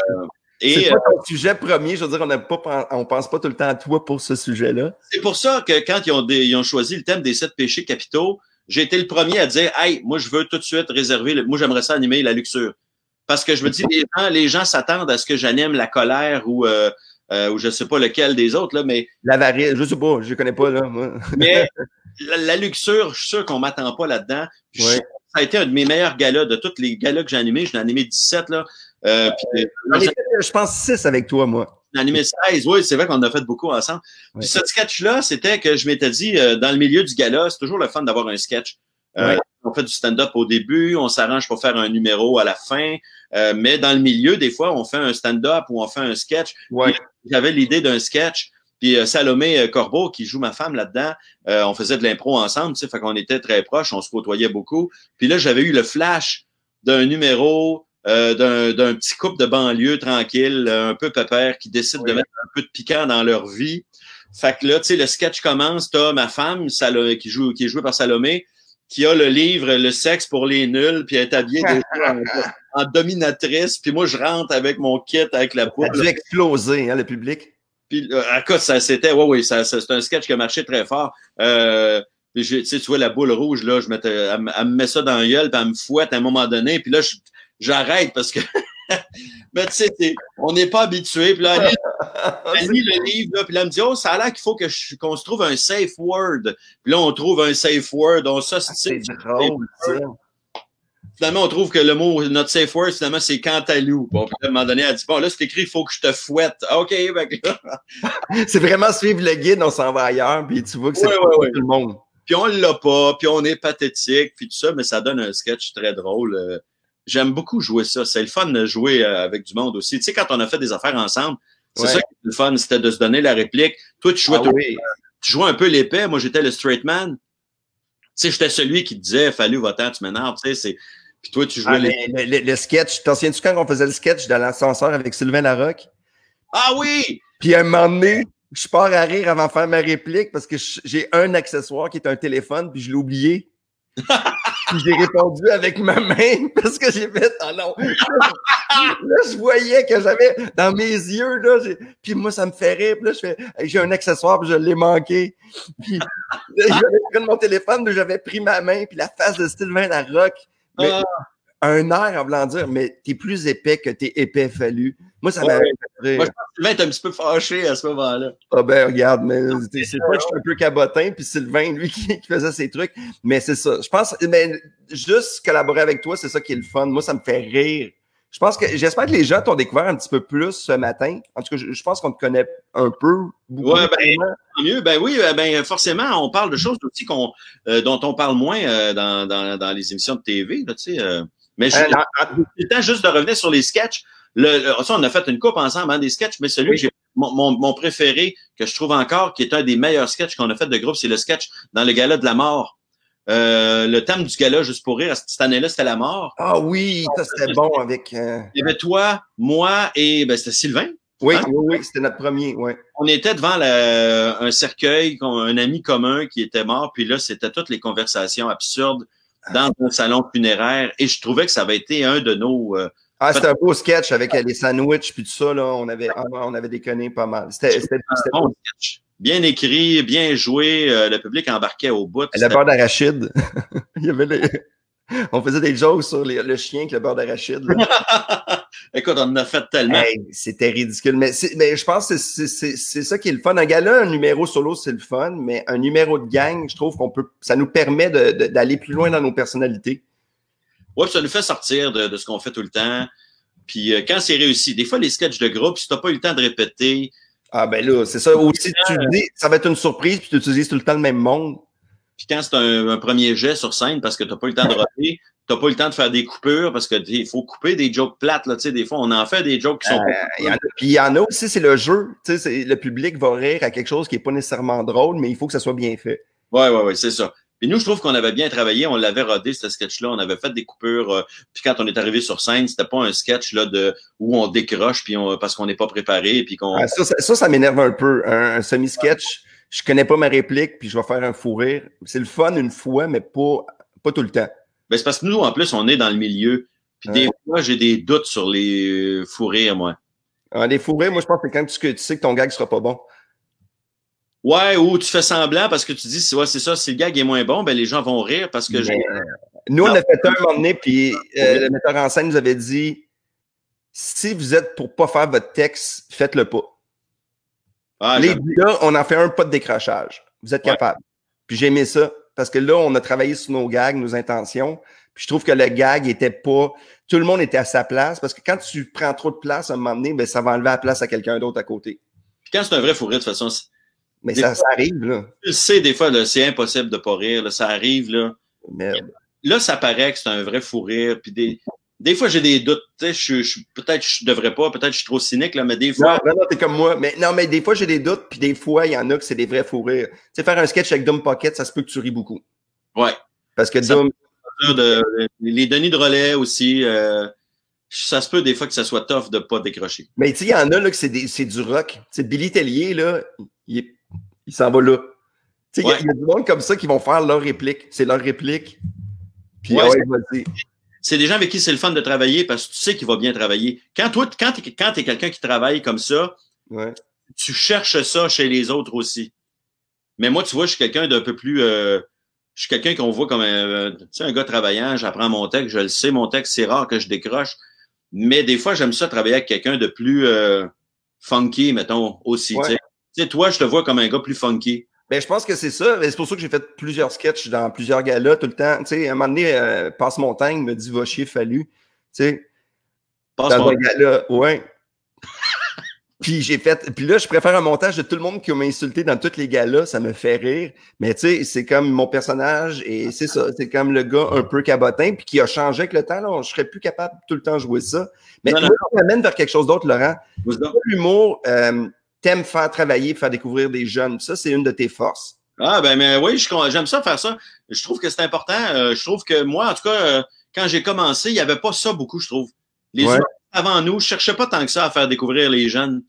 et c'est pas ton sujet premier? Je veux dire, on on pense pas tout le temps à toi pour ce sujet-là. C'est pour ça que quand ils ont, ils ont choisi le thème des sept péchés capitaux, j'ai été le premier à dire, hey, moi, je veux tout de suite réserver, le, moi, j'aimerais ça animer la luxure. Parce que je me dis, les gens, les gens s'attendent à ce que j'anime la colère ou, euh, euh, ou je sais pas lequel des autres, là, mais. L'avarice, je sais pas, je connais pas, là, moi. <laughs> mais <laughs> la, luxure, je suis sûr qu'on m'attend pas là-dedans. Ça a été un de mes meilleurs galas de tous les galas que j'ai animés. J'en ai animé 17, là. Euh, puis, euh, je pense 6 avec toi, moi. J'en ai animé 16, oui, c'est vrai qu'on a fait beaucoup ensemble. Puis ce sketch-là, c'était que je m'étais dit, euh, dans le milieu du gala, c'est toujours le fun d'avoir un sketch. Euh, on fait du stand-up au début, on s'arrange pour faire un numéro à la fin, euh, mais dans le milieu, des fois, on fait un stand-up ou on fait un sketch. J'avais l'idée d'un sketch. Puis Salomé Corbeau, qui joue ma femme là-dedans, on faisait de l'impro ensemble, tu sais, fait qu'on était très proches, on se côtoyait beaucoup. Puis là, j'avais eu le flash d'un numéro euh, d'un petit couple de banlieue tranquille, un peu pépère, qui décide de mettre un peu de piquant dans leur vie. Fait que là, tu sais, le sketch commence, t'as ma femme, Salomé, qui joue, qui est jouée par Salomé, qui a le livre Le sexe pour les nuls, puis elle est habillée <laughs> en, dominatrice, puis moi je rentre avec mon kit avec la poule. Ça a dû exploser, hein, le public? Puis euh, à cause, ça c'était, ouais, oui, ça, c'est un sketch qui a marché très fort. Euh, tu sais, tu vois la boule rouge là, je mettais, elle, me met ça dans le gueule, puis elle me fouette à un moment donné, puis là je j'arrête parce que <laughs> mais tu sais, on n'est pas habitué. Puis là, elle lit, <laughs> le livre, là, puis là, elle me dit, oh, ça a l'air qu'il faut que qu'on se trouve un safe word. Puis là, on trouve un safe word, on ça, ah, c'est drôle, ça. Finalement, on trouve que le mot, notre safe word, finalement, c'est cantalou. Bon, puis à un moment donné, elle dit, bon, là, c'est écrit, il faut que je te fouette. OK, <laughs> C'est vraiment suivre le guide, on s'en va ailleurs, puis tu vois que c'est ouais, tout le monde. Puis on l'a pas, puis on est pathétique, puis tout ça, mais ça donne un sketch très drôle. J'aime beaucoup jouer ça. C'est le fun de jouer euh, avec du monde aussi. Tu sais, quand on a fait des affaires ensemble, c'est ça qui était le fun, c'était de se donner la réplique. Toi, tu jouais, ah tu jouais un peu l'épais. Moi, j'étais le straight man. Tu sais, j'étais celui qui disait, fallu voter, tu m'énerves. Tu sais, c'est. Puis toi, tu jouais ah, le, le, sketch. T'en souviens-tu quand on faisait le sketch dans l'ascenseur avec Sylvain Larocque? Ah oui! Puis à un moment donné, je pars à rire avant de faire ma réplique parce que j'ai un accessoire qui est un téléphone, puis je l'ai oublié. <laughs> j'ai répondu avec ma main <laughs> parce que j'ai fait oh non. là, je voyais que j'avais dans mes yeux là, puis moi ça me fait rire. Puis là, je fais j'ai un accessoire, puis je l'ai manqué. Puis j'avais pris mon téléphone, j'avais pris ma main, puis la face de Sylvain Larocque. Mais, ah un air en voulant dire, mais t'es plus épais que t'es épais fallu. Moi, ça m'a fait Moi, je pense que Sylvain est un petit peu fâché à ce moment-là. Ah ben, regarde, mais c'est pas que je suis un peu cabotin, puis Sylvain, lui, <laughs> qui, faisait ses trucs. Mais c'est ça. Je pense, mais juste collaborer avec toi, c'est ça qui est le fun. Moi, ça me fait rire. Je pense que, j'espère que les gens t'ont découvert un petit peu plus ce matin. En tout cas, je, pense qu'on te connaît un peu. Ouais, ben, mieux. Ben oui, euh, ben, forcément, on parle de choses aussi qu'on, euh, dont on parle moins euh, dans, dans, dans, les émissions de TV, là, tu sais. Mais je, euh, le temps juste de revenir sur les sketchs. Le, ça, on a fait une coupe ensemble, hein, des sketchs, mais celui que j'ai mon, mon, préféré, que je trouve encore, qui est un des meilleurs sketchs qu'on a fait de groupe, c'est le sketch dans le gala de la mort. Euh, le thème du gala, juste pour rire, cette année-là, c'était la mort. Ah oui, ça c'était bon avec. Euh... Il y avait toi, moi et ben, c'était Sylvain. Oui, hein? oui, oui, c'était notre premier, ouais. On était devant la, un cercueil, un ami commun qui était mort, puis là, c'était toutes les conversations absurdes dans un salon funéraire et je trouvais que ça avait été un de nos. Euh, ah, c'était un beau sketch avec les sandwichs puis tout ça, là. On avait, ah, on avait déconné pas mal. C'était un bon sketch. Bien écrit, bien joué. Euh, le public embarquait au bout. Le beurre d'arachide. <laughs> Il y avait les... On faisait des jokes sur le chien avec le beurre d'arachide. <laughs> Écoute, on en a fait tellement. c'était ridicule. Mais, mais je pense que c'est ça qui est le fun. Un gars-là, un numéro solo, c'est le fun, mais un numéro de gang, je trouve qu'on peut. ça nous permet d'aller plus loin dans nos personnalités. Oui, ça nous fait sortir de, ce qu'on fait tout le temps. Puis euh, quand c'est réussi, des fois, les sketchs de groupe, si tu n'as pas eu le temps de répéter. Ah ben là, c'est ça. Aussi, tu dis, ça va être une surprise, puis tu utilises tout le temps le même monde. Puis quand c'est un, premier jet sur scène parce que tu n'as pas eu le temps de roter, t'as pas eu le temps de faire des coupures parce que il faut couper des jokes plates là, tu des fois on en fait des jokes qui sont. Euh, puis il y en a aussi, c'est le jeu, tu le public va rire à quelque chose qui est pas nécessairement drôle, mais il faut que ça soit bien fait. Ouais, ouais, ouais, c'est ça. Puis nous, je trouve qu'on avait bien travaillé, on l'avait rodé ce sketch-là, on avait fait des coupures. Euh, puis quand on est arrivé sur scène, c'était pas un sketch là de où on décroche puis on, parce qu'on n'est pas préparé puis qu'on. Ah, ça, ça, ça, m'énerve un peu, un semi-sketch je connais pas ma réplique, puis je vais faire un fou rire. C'est le fun une fois, mais pas, pas tout le temps. Ben, c'est parce que nous, en plus, on est dans le milieu. Puis des Ouais. fois, j'ai des doutes sur les euh, fous rires, moi. Ah, les fourrés, moi, je pense que quand tu, tu sais que ton gag sera pas bon. Ouais, ou tu fais semblant parce que tu dis, ouais, c'est ça, si le gag est moins bon, ben les gens vont rire parce que j'ai. Mais, euh, nous, on a fait un moment donné, puis euh, le metteur en scène nous avait dit si vous êtes pour pas faire votre texte, faites-le pas. Ah, Les là, on en fait un pas de décrochage. Vous êtes Ouais. capable. Puis j'ai aimé ça parce que là, on a travaillé sur nos gags, nos intentions. Puis je trouve que le gag était pas. Tout le monde était à sa place parce que quand tu prends trop de place à un moment donné, ben, ça va enlever la place à quelqu'un d'autre à côté. Puis quand c'est un vrai fou rire, de toute façon, c'est- Mais ça, ça arrive, là. tu sais, des fois, c'est impossible de pas rire. là, ça arrive, là. Merde. Là, ça paraît que c'est un vrai fou rire. Puis des, des fois, j'ai des doutes. Tu sais, je, je- peut-être je devrais pas, peut-être je suis trop cynique, là, mais des fois. non, non, t'es comme moi. Mais non, mais des fois, j'ai des doutes, puis des fois, il y en a que c'est des vrais fous rires. Tu sais, faire un sketch avec Dom Pocket, ça se peut que tu ris beaucoup. Ouais. Parce que Ça- Dom, De, les Denis de relais aussi. euh, ça se peut des fois que ça soit tough de pas décrocher. mais tu sais, il y en a là que c'est du rock. Tu sais, Billy Tellier, là, il, est- il s'en va là. Tu sais, il y a- Ouais. il y, a du monde comme ça qui vont faire leur réplique. C'est leur réplique. Puis, Ouais, ouais, c'est- des gens avec qui c'est le fun de travailler parce que tu sais qu'il va bien travailler. Quand toi, quand t'es, quand t'es quelqu'un qui travaille comme ça, tu cherches ça chez les autres aussi. Mais moi, tu vois, je suis quelqu'un d'un peu plus, euh, je suis quelqu'un qu'on voit comme un, tu sais, un gars travaillant. J'apprends mon texte, je le sais, mon texte, c'est rare que je décroche. Mais des fois, j'aime ça travailler avec quelqu'un de plus euh, funky, mettons, aussi. Ouais. Tu sais. Toi, je te vois comme un gars plus funky. Ben, je pense que c'est ça. Ben, C'est pour ça que j'ai fait plusieurs sketchs dans plusieurs galas tout le temps. Tu sais, à un moment donné, euh, Passe Montagne me dit va chier fallu. Tu sais, Passe dans mon- un gala, ouais. <laughs> puis j'ai fait. Puis là, je préfère un montage de tout le monde qui m'a insulté dans tous les galas. Ça me fait rire. Mais tu sais, c'est comme mon personnage et c'est ça. C'est comme le gars un peu cabotin puis qui a changé avec le temps. Là, je serais plus capable de tout le temps jouer ça. Mais Non, non. moi, on m'amène vers quelque chose d'autre, Laurent. L'humour, euh, t'aimes faire travailler, faire découvrir des jeunes. Ça, c'est une de tes forces. Ah ben mais oui, j'aime ça faire ça. Je trouve que c'est important. Euh, je trouve que moi, en tout cas, euh, quand j'ai commencé, il n'y avait pas ça beaucoup, je trouve. Les Ouais. avant nous, je cherchais pas tant que ça à faire découvrir les jeunes.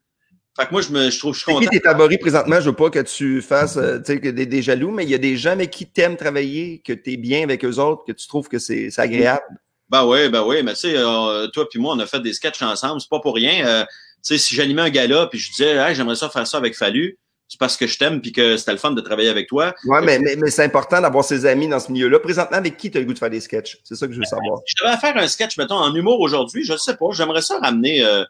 Fait que moi, je me je trouve je suis C'est qui content. tes favoris présentement? Je veux pas que tu fasses euh, que des, des jaloux, mais il y a des gens avec qui t'aimes travailler, que tu es bien avec eux autres, que tu trouves que c'est c'est agréable. Ben oui, ben oui, mais tu sais, euh, toi puis moi, on a fait des sketchs ensemble, c'est pas pour rien. Tu sais, si j'animais un gala puis je disais hey, j'aimerais ça faire ça avec Fallu, c'est parce que je t'aime puis que c'était le fun de travailler avec toi. Ouais, mais, mais, mais c'est important d'avoir ses amis dans ce milieu-là. Présentement, avec qui tu as le goût de faire des sketchs? C'est ça que je veux savoir. Si je devais faire un sketch, mettons, en humour aujourd'hui, je sais pas, j'aimerais ça ramener euh,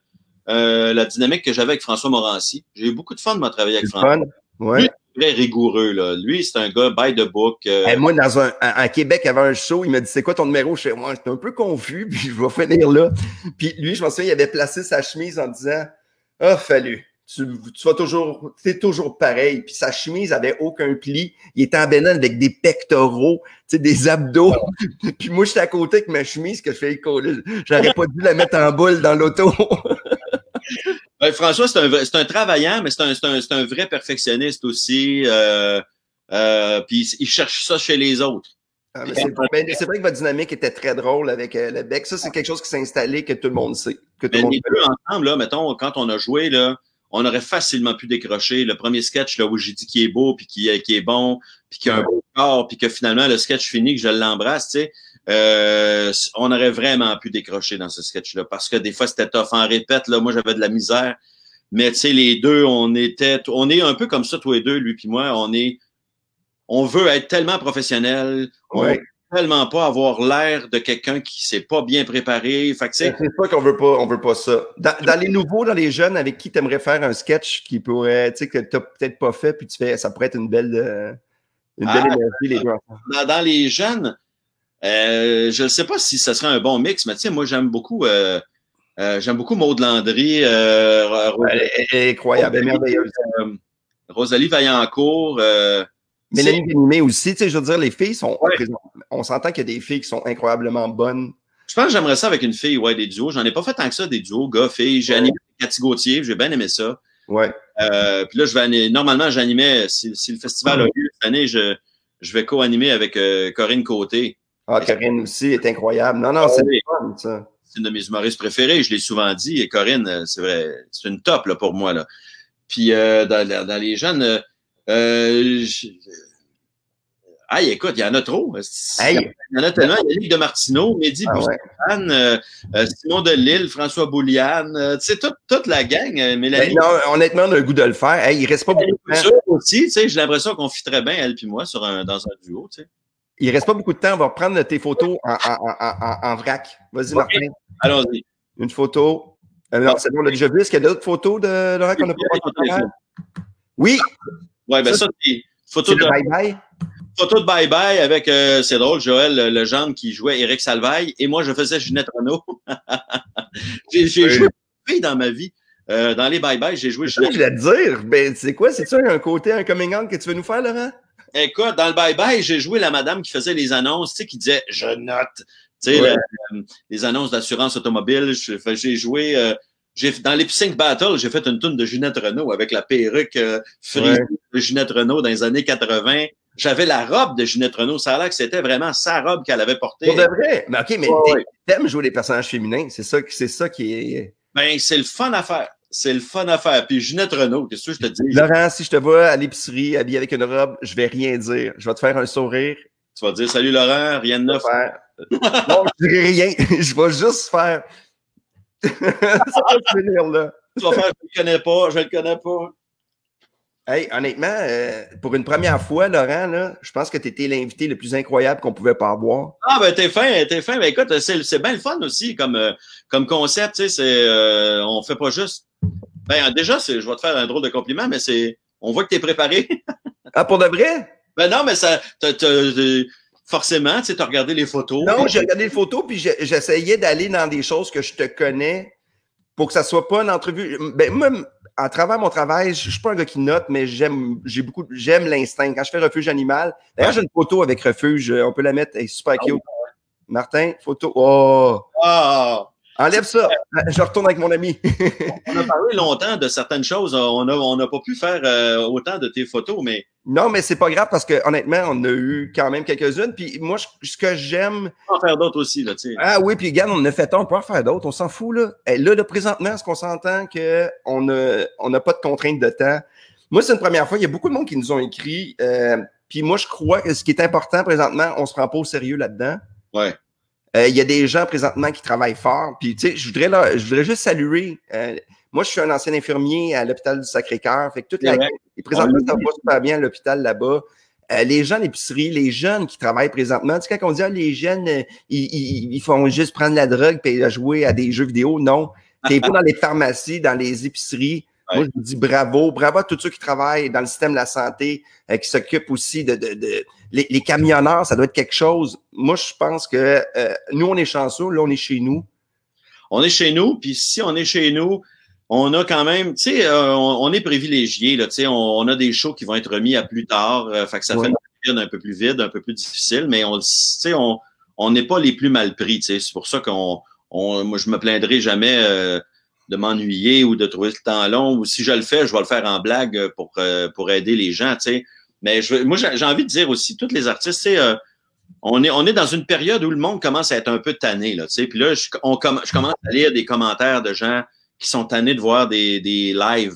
euh, la dynamique que j'avais avec François Morancy. J'ai eu beaucoup de fun de travailler avec François. fun? Ouais. Très rigoureux, là. Lui, c'est un gars by the book. euh, moi, dans un, à, Québec, avait un show, il m'a dit c'est quoi ton numéro? Je moi, j'étais un peu confus, <laughs> puis je vais finir là. Puis lui, je me souviens, il avait placé sa chemise en disant Ah, fallu. Tu, tu vas toujours, c'est toujours pareil. Puis sa chemise avait aucun pli. Il était en bénin avec des pectoraux, tu sais, des abdos. <laughs> puis moi, j'étais à côté avec ma chemise que je fais. J'aurais pas dû la mettre en boule dans l'auto. <laughs> Ben, François, c'est un, c'est un travaillant, mais c'est un, vrai perfectionniste aussi. Euh, euh, puis il cherche ça chez les autres. Ah, c'est ben, vrai que votre dynamique était très drôle avec euh, le bec. Ça, c'est quelque chose qui s'est installé que tout le monde sait. Que tout Mais le monde les deux ensemble, là, mettons, quand on a joué, là, on aurait facilement pu décrocher le premier sketch là, où j'ai dit qu'il est beau, puis qu'il est, bon, puis qu'il a un beau corps, puis que finalement, le sketch fini, que je l'embrasse, tu sais, euh, on aurait vraiment pu décrocher dans ce sketch-là. Parce que des fois, c'était tough en répète. Là, moi, j'avais de la misère. Mais tu sais, les deux, on était, on est un peu comme ça, toi et deux, lui puis moi. On est, on veut être tellement professionnel. On veut tellement pas avoir l'air de quelqu'un qui s'est pas bien préparé. Fait C'est pas qu'on veut pas, on veut pas ça. Dans, dans les nouveaux, dans les jeunes, avec qui tu aimerais faire un sketch qui pourrait, tu sais, que t'as peut-être pas fait, puis tu fais, ça pourrait être une belle, euh, une belle Ah, énergie, les dans, dans les jeunes, euh, je ne sais pas si ce serait un bon mix, mais tu sais, moi, j'aime beaucoup, euh, euh, j'aime beaucoup Maud Landry, euh, Ro- Elle est- incroyable, est merveilleuse. euh, Rosalie Vaillancourt, euh, Mélanie Ganimé aussi, tu sais, je veux dire, les filles sont, Ouais. on s'entend qu'il y a des filles qui sont incroyablement bonnes. je pense que j'aimerais ça avec une fille, ouais, des duos. J'en ai pas fait tant que ça, des duos, gars, filles. J'ai Ouais. animé Cathy Gauthier, j'ai bien aimé ça. Ouais. Euh, puis là, je vais animer- normalement, j'animais, si, si le festival a lieu cette année, je, je vais co-animer avec euh, Corinne Côté. Ah, Corinne aussi est incroyable. Non, non, c'est oui. fun, ça. c'est une de mes humoristes préférés, je l'ai souvent dit. Et Corinne, euh, c'est vrai, c'est une top là, pour moi. Là. Puis euh, dans, dans les jeunes, euh, euh, Ah, écoute, il y en a trop. Hey. Il y en a tellement. Il y a Ligue de Martineau, Mehdi Ah ouais. Boussac, euh, Simon Delille, François Bouliane, euh, tu sais, toute, toute la gang, euh, Ben, Mélanie. non, honnêtement, on a le goût de le faire. Hey, il reste pas beaucoup de temps. Aussi, tu sais, j'ai l'impression qu'on fit très bien, elle puis moi, sur un, dans un duo, tu sais. Il reste pas beaucoup de temps. On va reprendre tes photos en, en, en, en, vrac. Vas-y. Martin. Allons-y. Une photo. Euh, non, c'est bon, on l'a déjà vu. Est-ce qu'il y a d'autres photos de Laurent qu'on n'a pas? Oui, Ouais, ben Ça, ça, c'est photo de, bye-bye. photo de bye-bye avec, euh, c'est drôle, Joël Legendre qui jouait Éric Salvaille et moi, je faisais Ginette Renault. <laughs> j'ai j'ai Oui. joué dans ma vie. Euh, dans les bye-bye, j'ai joué je voulais te dire. Ben, c'est quoi? C'est ça un côté, un coming out que tu veux nous faire, Laurent? Écoute, dans le bye-bye, j'ai joué la madame qui faisait les annonces, tu sais, qui disait je note. Tu sais, Ouais. euh, les annonces d'assurance automobile. J'ai joué. euh, j'ai dans les Sync Battle, j'ai fait une tune de Ginette Renault avec la perruque euh, frisée Ouais. de Ginette Renault dans les années 80. J'avais la robe de Ginette Renault. Ça a l'air que c'était vraiment sa robe qu'elle avait portée. Pour de vrai? Mais OK, mais Ouais, t'aimes jouer des personnages féminins. C'est ça, qui- c'est ça qui est. Ben, c'est le fun à faire. C'est le fun à faire. Puis Ginette Renault, qu'est-ce que je te dis? Laurent, si je te vois à l'épicerie habillé avec une robe, je vais rien dire. Je vais te faire un sourire. Tu vas dire salut Laurent, rien de neuf. faire. Non, je dirai rien. <laughs> Je vais juste faire. <laughs> ça va finir là. Tu vas faire je le connais pas, je le connais pas. Hey, honnêtement, euh, pour une première fois, Laurent, là, je pense que tu étais l'invité le plus incroyable qu'on pouvait pas avoir. Ah ben t'es fin, t'es fin. Ben écoute, c'est, bien le fun aussi comme, euh, comme concept, tu sais, c'est euh, on fait pas juste. Ben déjà, je vais te faire un drôle de compliment, mais c'est. On voit que t'es préparé. <laughs> Ah, pour de vrai? ben non, mais ça. euh, forcément, tu sais, t'as regardé les photos. Non, j'ai regardé les photos, puis j'essayais d'aller dans des choses que je te connais pour que ça soit pas une entrevue. Ben, moi, à travers mon travail, je je suis pas un gars qui note, mais j'aime, j'ai beaucoup, j'aime l'instinct. Quand je fais refuge animal, d'ailleurs, j'ai une photo avec refuge, on peut la mettre, elle est super Ah cute. Martin, photo. Oh! Ah! Enlève ça. Je retourne avec mon ami. <laughs> On a parlé longtemps de certaines choses. On a, on n'a pas pu faire euh, autant de tes photos, mais non, mais c'est pas grave parce que honnêtement, on a eu quand même quelques-unes. Puis moi, je- ce que j'aime, on va en faire d'autres aussi, là, tu sais. Ah oui, puis regarde, on en a fait un, on peut en faire d'autres, on s'en fout, là. Eh, là, là, présentement, est-ce qu'on s'entend qu'on n'a on n'a pas de contrainte de temps? Moi, c'est une première fois, il y a beaucoup de monde qui nous ont écrit, euh, puis moi, je crois que ce qui est important présentement, on se prend pas au sérieux là-dedans. Ouais. Euh, Il y a des gens présentement qui travaillent fort, puis tu sais, je voudrais, là, je voudrais juste saluer. euh, moi, je suis un ancien infirmier à l'hôpital du Sacré-Cœur, fait que toute la et présentement, ça va super bien à l'hôpital là-bas. Euh, les gens à l'épicerie, les jeunes qui travaillent présentement, tu sais, quand on dit ah, les jeunes, euh, ils, ils, ils font juste prendre la drogue et jouer à des jeux vidéo, non. T'es pas dans les pharmacies, dans les épiceries. Moi, je vous dis bravo, bravo à tous ceux qui travaillent dans le système de la santé, euh, qui s'occupent aussi de, de, de les, les camionneurs, ça doit être quelque chose. Moi, je pense que euh, nous, on est chanceux, là, on est chez nous. on est chez nous, puis si on est chez nous, on a quand même, tu sais, euh, on, on est privilégié, là, tu sais, on, on a des shows qui vont être remis à plus tard, euh, fait que ça Ouais. fait une période un peu plus vide, un peu plus difficile, mais on, tu sais, on on n'est pas les plus mal pris, tu sais, c'est pour ça qu'on, on, moi, je me plaindrai jamais euh, de m'ennuyer ou de trouver le temps long, ou si je le fais, je vais le faire en blague pour euh, pour aider les gens, tu sais. Mais je, moi, j'ai envie de dire aussi, tous les artistes, tu sais, euh, on est, on est dans une période où le monde commence à être un peu tanné, là, tu sais. Puis là, je, on je commence à lire des commentaires de gens qui sont tannés de voir des, des lives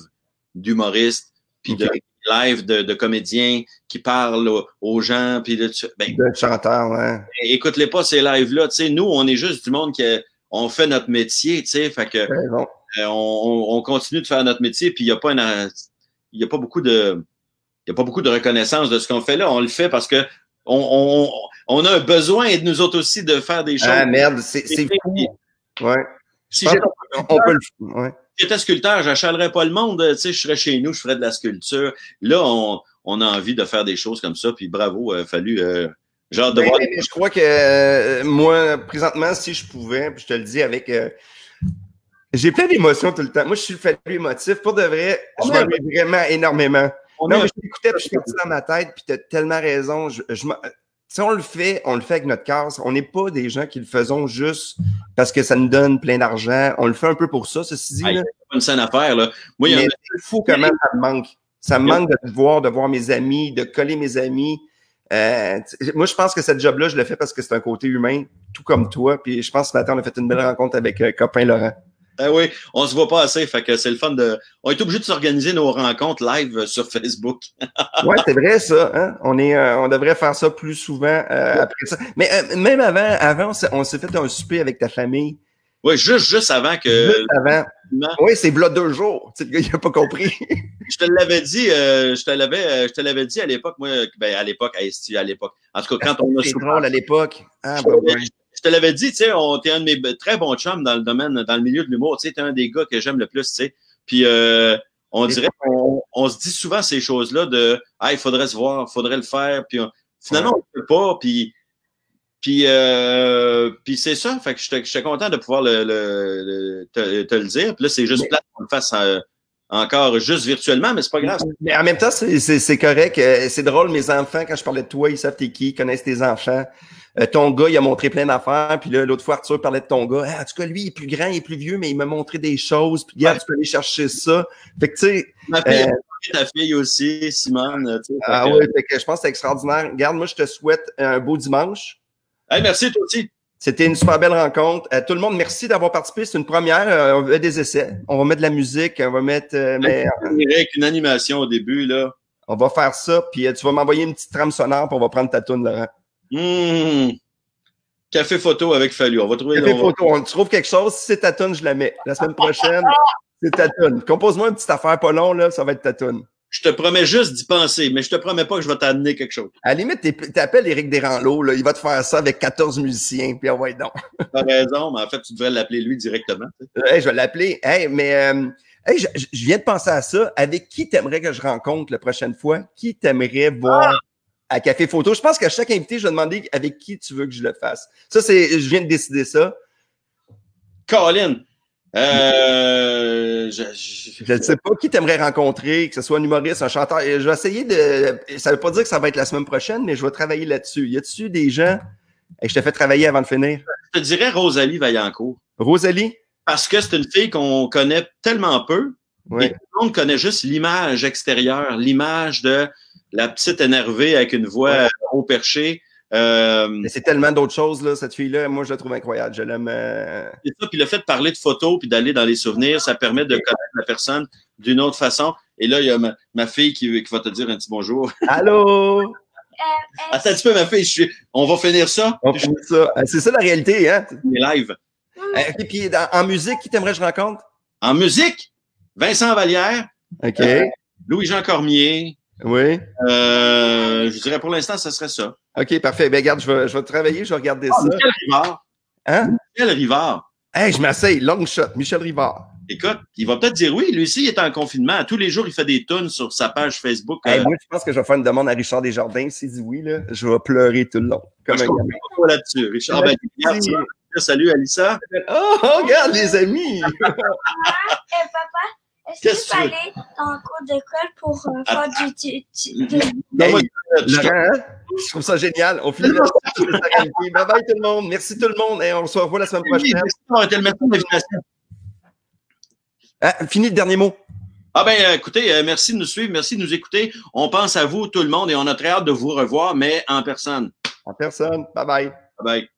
d'humoristes, puis de Ok. lives de, de comédiens qui parlent aux, aux gens, puis de, ben, De chanteur, ouais. écoute-les pas ces lives-là, tu sais. Nous, on est juste du monde qui a- on fait notre métier, tu sais. Fait que. Euh, on, on continue de faire notre métier, puis il n'y a pas une, il y a pas beaucoup de il y a pas beaucoup de reconnaissance de ce qu'on fait là. On le fait parce que on, on, on a un besoin de nous autres aussi de faire des choses. Ah merde, c'est c'est fou. Ouais. si j'étais le ouais. sculpteur, j'achalerais pas le monde, tu sais, je serais chez nous, je ferais de la sculpture. Là, on, on a envie de faire des choses comme ça, puis bravo, euh, fallu euh, genre de Ben, voir. je crois que euh, moi, présentement, si je pouvais, puis je te le dis avec. J'ai plein d'émotions tout le temps. Moi, je suis le fallu émotif. Pour de vrai, je On m'ennuie vraiment énormément. on non, mais je t'écoutais, puis je suis parti dans ma tête, puis tu as tellement raison. Je, je m'en- si on le fait, on le fait avec notre cœur. On n'est pas des gens qui le faisons juste parce que ça nous donne plein d'argent. On le fait un peu pour ça, ceci dit. C'est une scène à faire, là. Moi, il y en a c'est fou comment ça me manque. Ça me manque de te voir, de voir mes amis, de coller mes amis. Euh, moi, je pense que cette job-là, je le fais parce que c'est un côté humain, tout comme toi. Puis je pense que ce matin, on a fait une belle rencontre avec euh, copain Laurent. Ah oui, on se voit pas assez, fait que c'est le fun de. On est obligé de s'organiser nos rencontres live sur Facebook. <laughs> ouais, c'est vrai ça. Hein? On est, euh, on devrait faire ça plus souvent euh, après ça. Mais euh, même avant, avant, on s'est fait un souper avec ta famille. Oui, juste, juste avant que. Juste avant. Oui, c'est là deux jours. Tu sais, le gars, il n'a pas compris. <laughs> je te l'avais dit, je te l'avais, je te l'avais dit à l'époque, moi, ben, à l'époque, à, à l'époque? En tout cas, quand on a. Drôle à l'époque. Ah, ben, je te l'avais dit, tu sais, t'es un de mes très bons chums dans le domaine, dans le milieu de l'humour. Tu sais, t'es un des gars que j'aime le plus, tu sais. Puis euh, on dirait qu'on on se dit souvent ces choses-là de Ah, il faudrait se voir, il faudrait le faire. Puis finalement, on ne peut pas. Puis, puis, euh, puis c'est ça. Fait que j'étais content de pouvoir le, le, te, te, le dire. Puis là, c'est juste mais... plate qu'on le fasse euh, encore juste virtuellement, mais c'est pas grave. Mais en même temps, c'est correct. Euh, c'est drôle, mes enfants, quand je parlais de toi, ils savent t'es qui, ils connaissent tes enfants. Euh, ton gars, il a montré plein d'affaires. Puis là, l'autre fois, Arthur parlait de ton gars. Ah, en tout cas, lui, il est plus grand, il est plus vieux, mais il m'a montré des choses. Puis, regarde, tu peux aller chercher ça. Fait que, tu sais. Ma fille, euh, ta fille aussi, Simone. Ah oui, fait que je pense que c'est extraordinaire. Regarde, moi, je te souhaite un beau dimanche. Hey, merci, toi aussi. C'était une super belle rencontre. Euh, tout le monde, merci d'avoir participé. C'est une première. Euh, on va des essais. On va mettre de la musique. On va mettre. Euh, mais, avec une animation au début, là. On va faire ça. Puis tu vas m'envoyer une petite trame sonore. Puis on va prendre ta toune, Laurent. Mmh. Café photo avec Fallu. On va trouver. Café photo. On trouve quelque chose. Si c'est ta toune, je la mets. La semaine prochaine, <laughs> c'est ta toune. Compose-moi une petite affaire pas long, là. Ça va être ta toune. Je te promets juste d'y penser, mais je te promets pas que je vais t'amener quelque chose. À la limite, t'appelles Éric Desranleau, là, il va te faire ça avec 14 musiciens, puis on va être donc. T'as raison, mais en fait, tu devrais l'appeler lui directement. Hey, je vais l'appeler. Hey, mais euh, hey, je, je, viens de penser à ça. Avec qui t'aimerais que je rencontre la prochaine fois? Qui t'aimerais voir à Café Photo? Je pense qu'à chaque invité, je vais demander avec qui tu veux que je le fasse. Ça, c'est, je viens de décider ça. Colin, euh, je ne sais pas qui t'aimerais rencontrer, que ce soit un humoriste, un chanteur. Je vais essayer de. Ça veut pas dire que ça va être la semaine prochaine, mais je vais travailler là-dessus. Y a-tu des gens? Et je te fais travailler avant de finir? Je te dirais Rosalie Vaillancourt. Rosalie? Parce que c'est une fille qu'on connaît tellement peu. Oui. Et tout le monde connaît juste l'image extérieure, l'image de la petite énervée avec une voix haut perché. Euh, c'est tellement d'autres choses, là, cette fille-là. Moi, je la trouve incroyable. Je l'aime. euh, c'est ça. Puis le fait de parler de photos puis d'aller dans les souvenirs, ça permet de connaître la personne d'une autre façon. Et là, il y a ma, ma fille qui, qui va te dire un petit bonjour. <laughs> Allô? Euh, Attends un petit peu, ma fille. je on va finir ça. On finit ça. Euh, C'est ça la réalité, hein? Les live. Euh, Et puis, dans- en musique, qui t'aimerais que je rencontre? En musique, Vincent Vallière, OK. Louis-Jean Cormier. Oui. Euh, je dirais pour l'instant, ce serait ça. OK, parfait. Ben, regarde, je vais, je vais travailler, je vais regarder Ah, ça. Michel Rivard. Hein? Michel Rivard. Hey, je m'asseye. Long shot. Michel Rivard. Écoute, il va peut-être dire oui. Lui aussi, il est en confinement. Tous les jours, il fait des tunes sur sa page Facebook. Hey, Euh, moi, je pense que je vais faire une demande à Richard Desjardins. S'il dit oui, là, je vais pleurer tout le long. Comme je un comprends gamin. pas là-dessus. Richard, ben, regarde. Salut, Alissa. Oh, regarde, les amis! <laughs> et papa, Qu'est-ce que tu cours d'école pour euh, faire du, du, du- Hey, une minute. Laurent, hein? je trouve ça génial. On finit là. Bye bye tout le monde. Merci tout le monde. Et on se revoit la semaine prochaine. merci d'avoir été le matin d'invitation. Ah, fini le dernier mot. Ah ben, écoutez, euh, merci de nous suivre, merci de nous écouter. On pense à vous, tout le monde, et on a très hâte de vous revoir, mais en personne. En personne. Bye bye. Bye bye.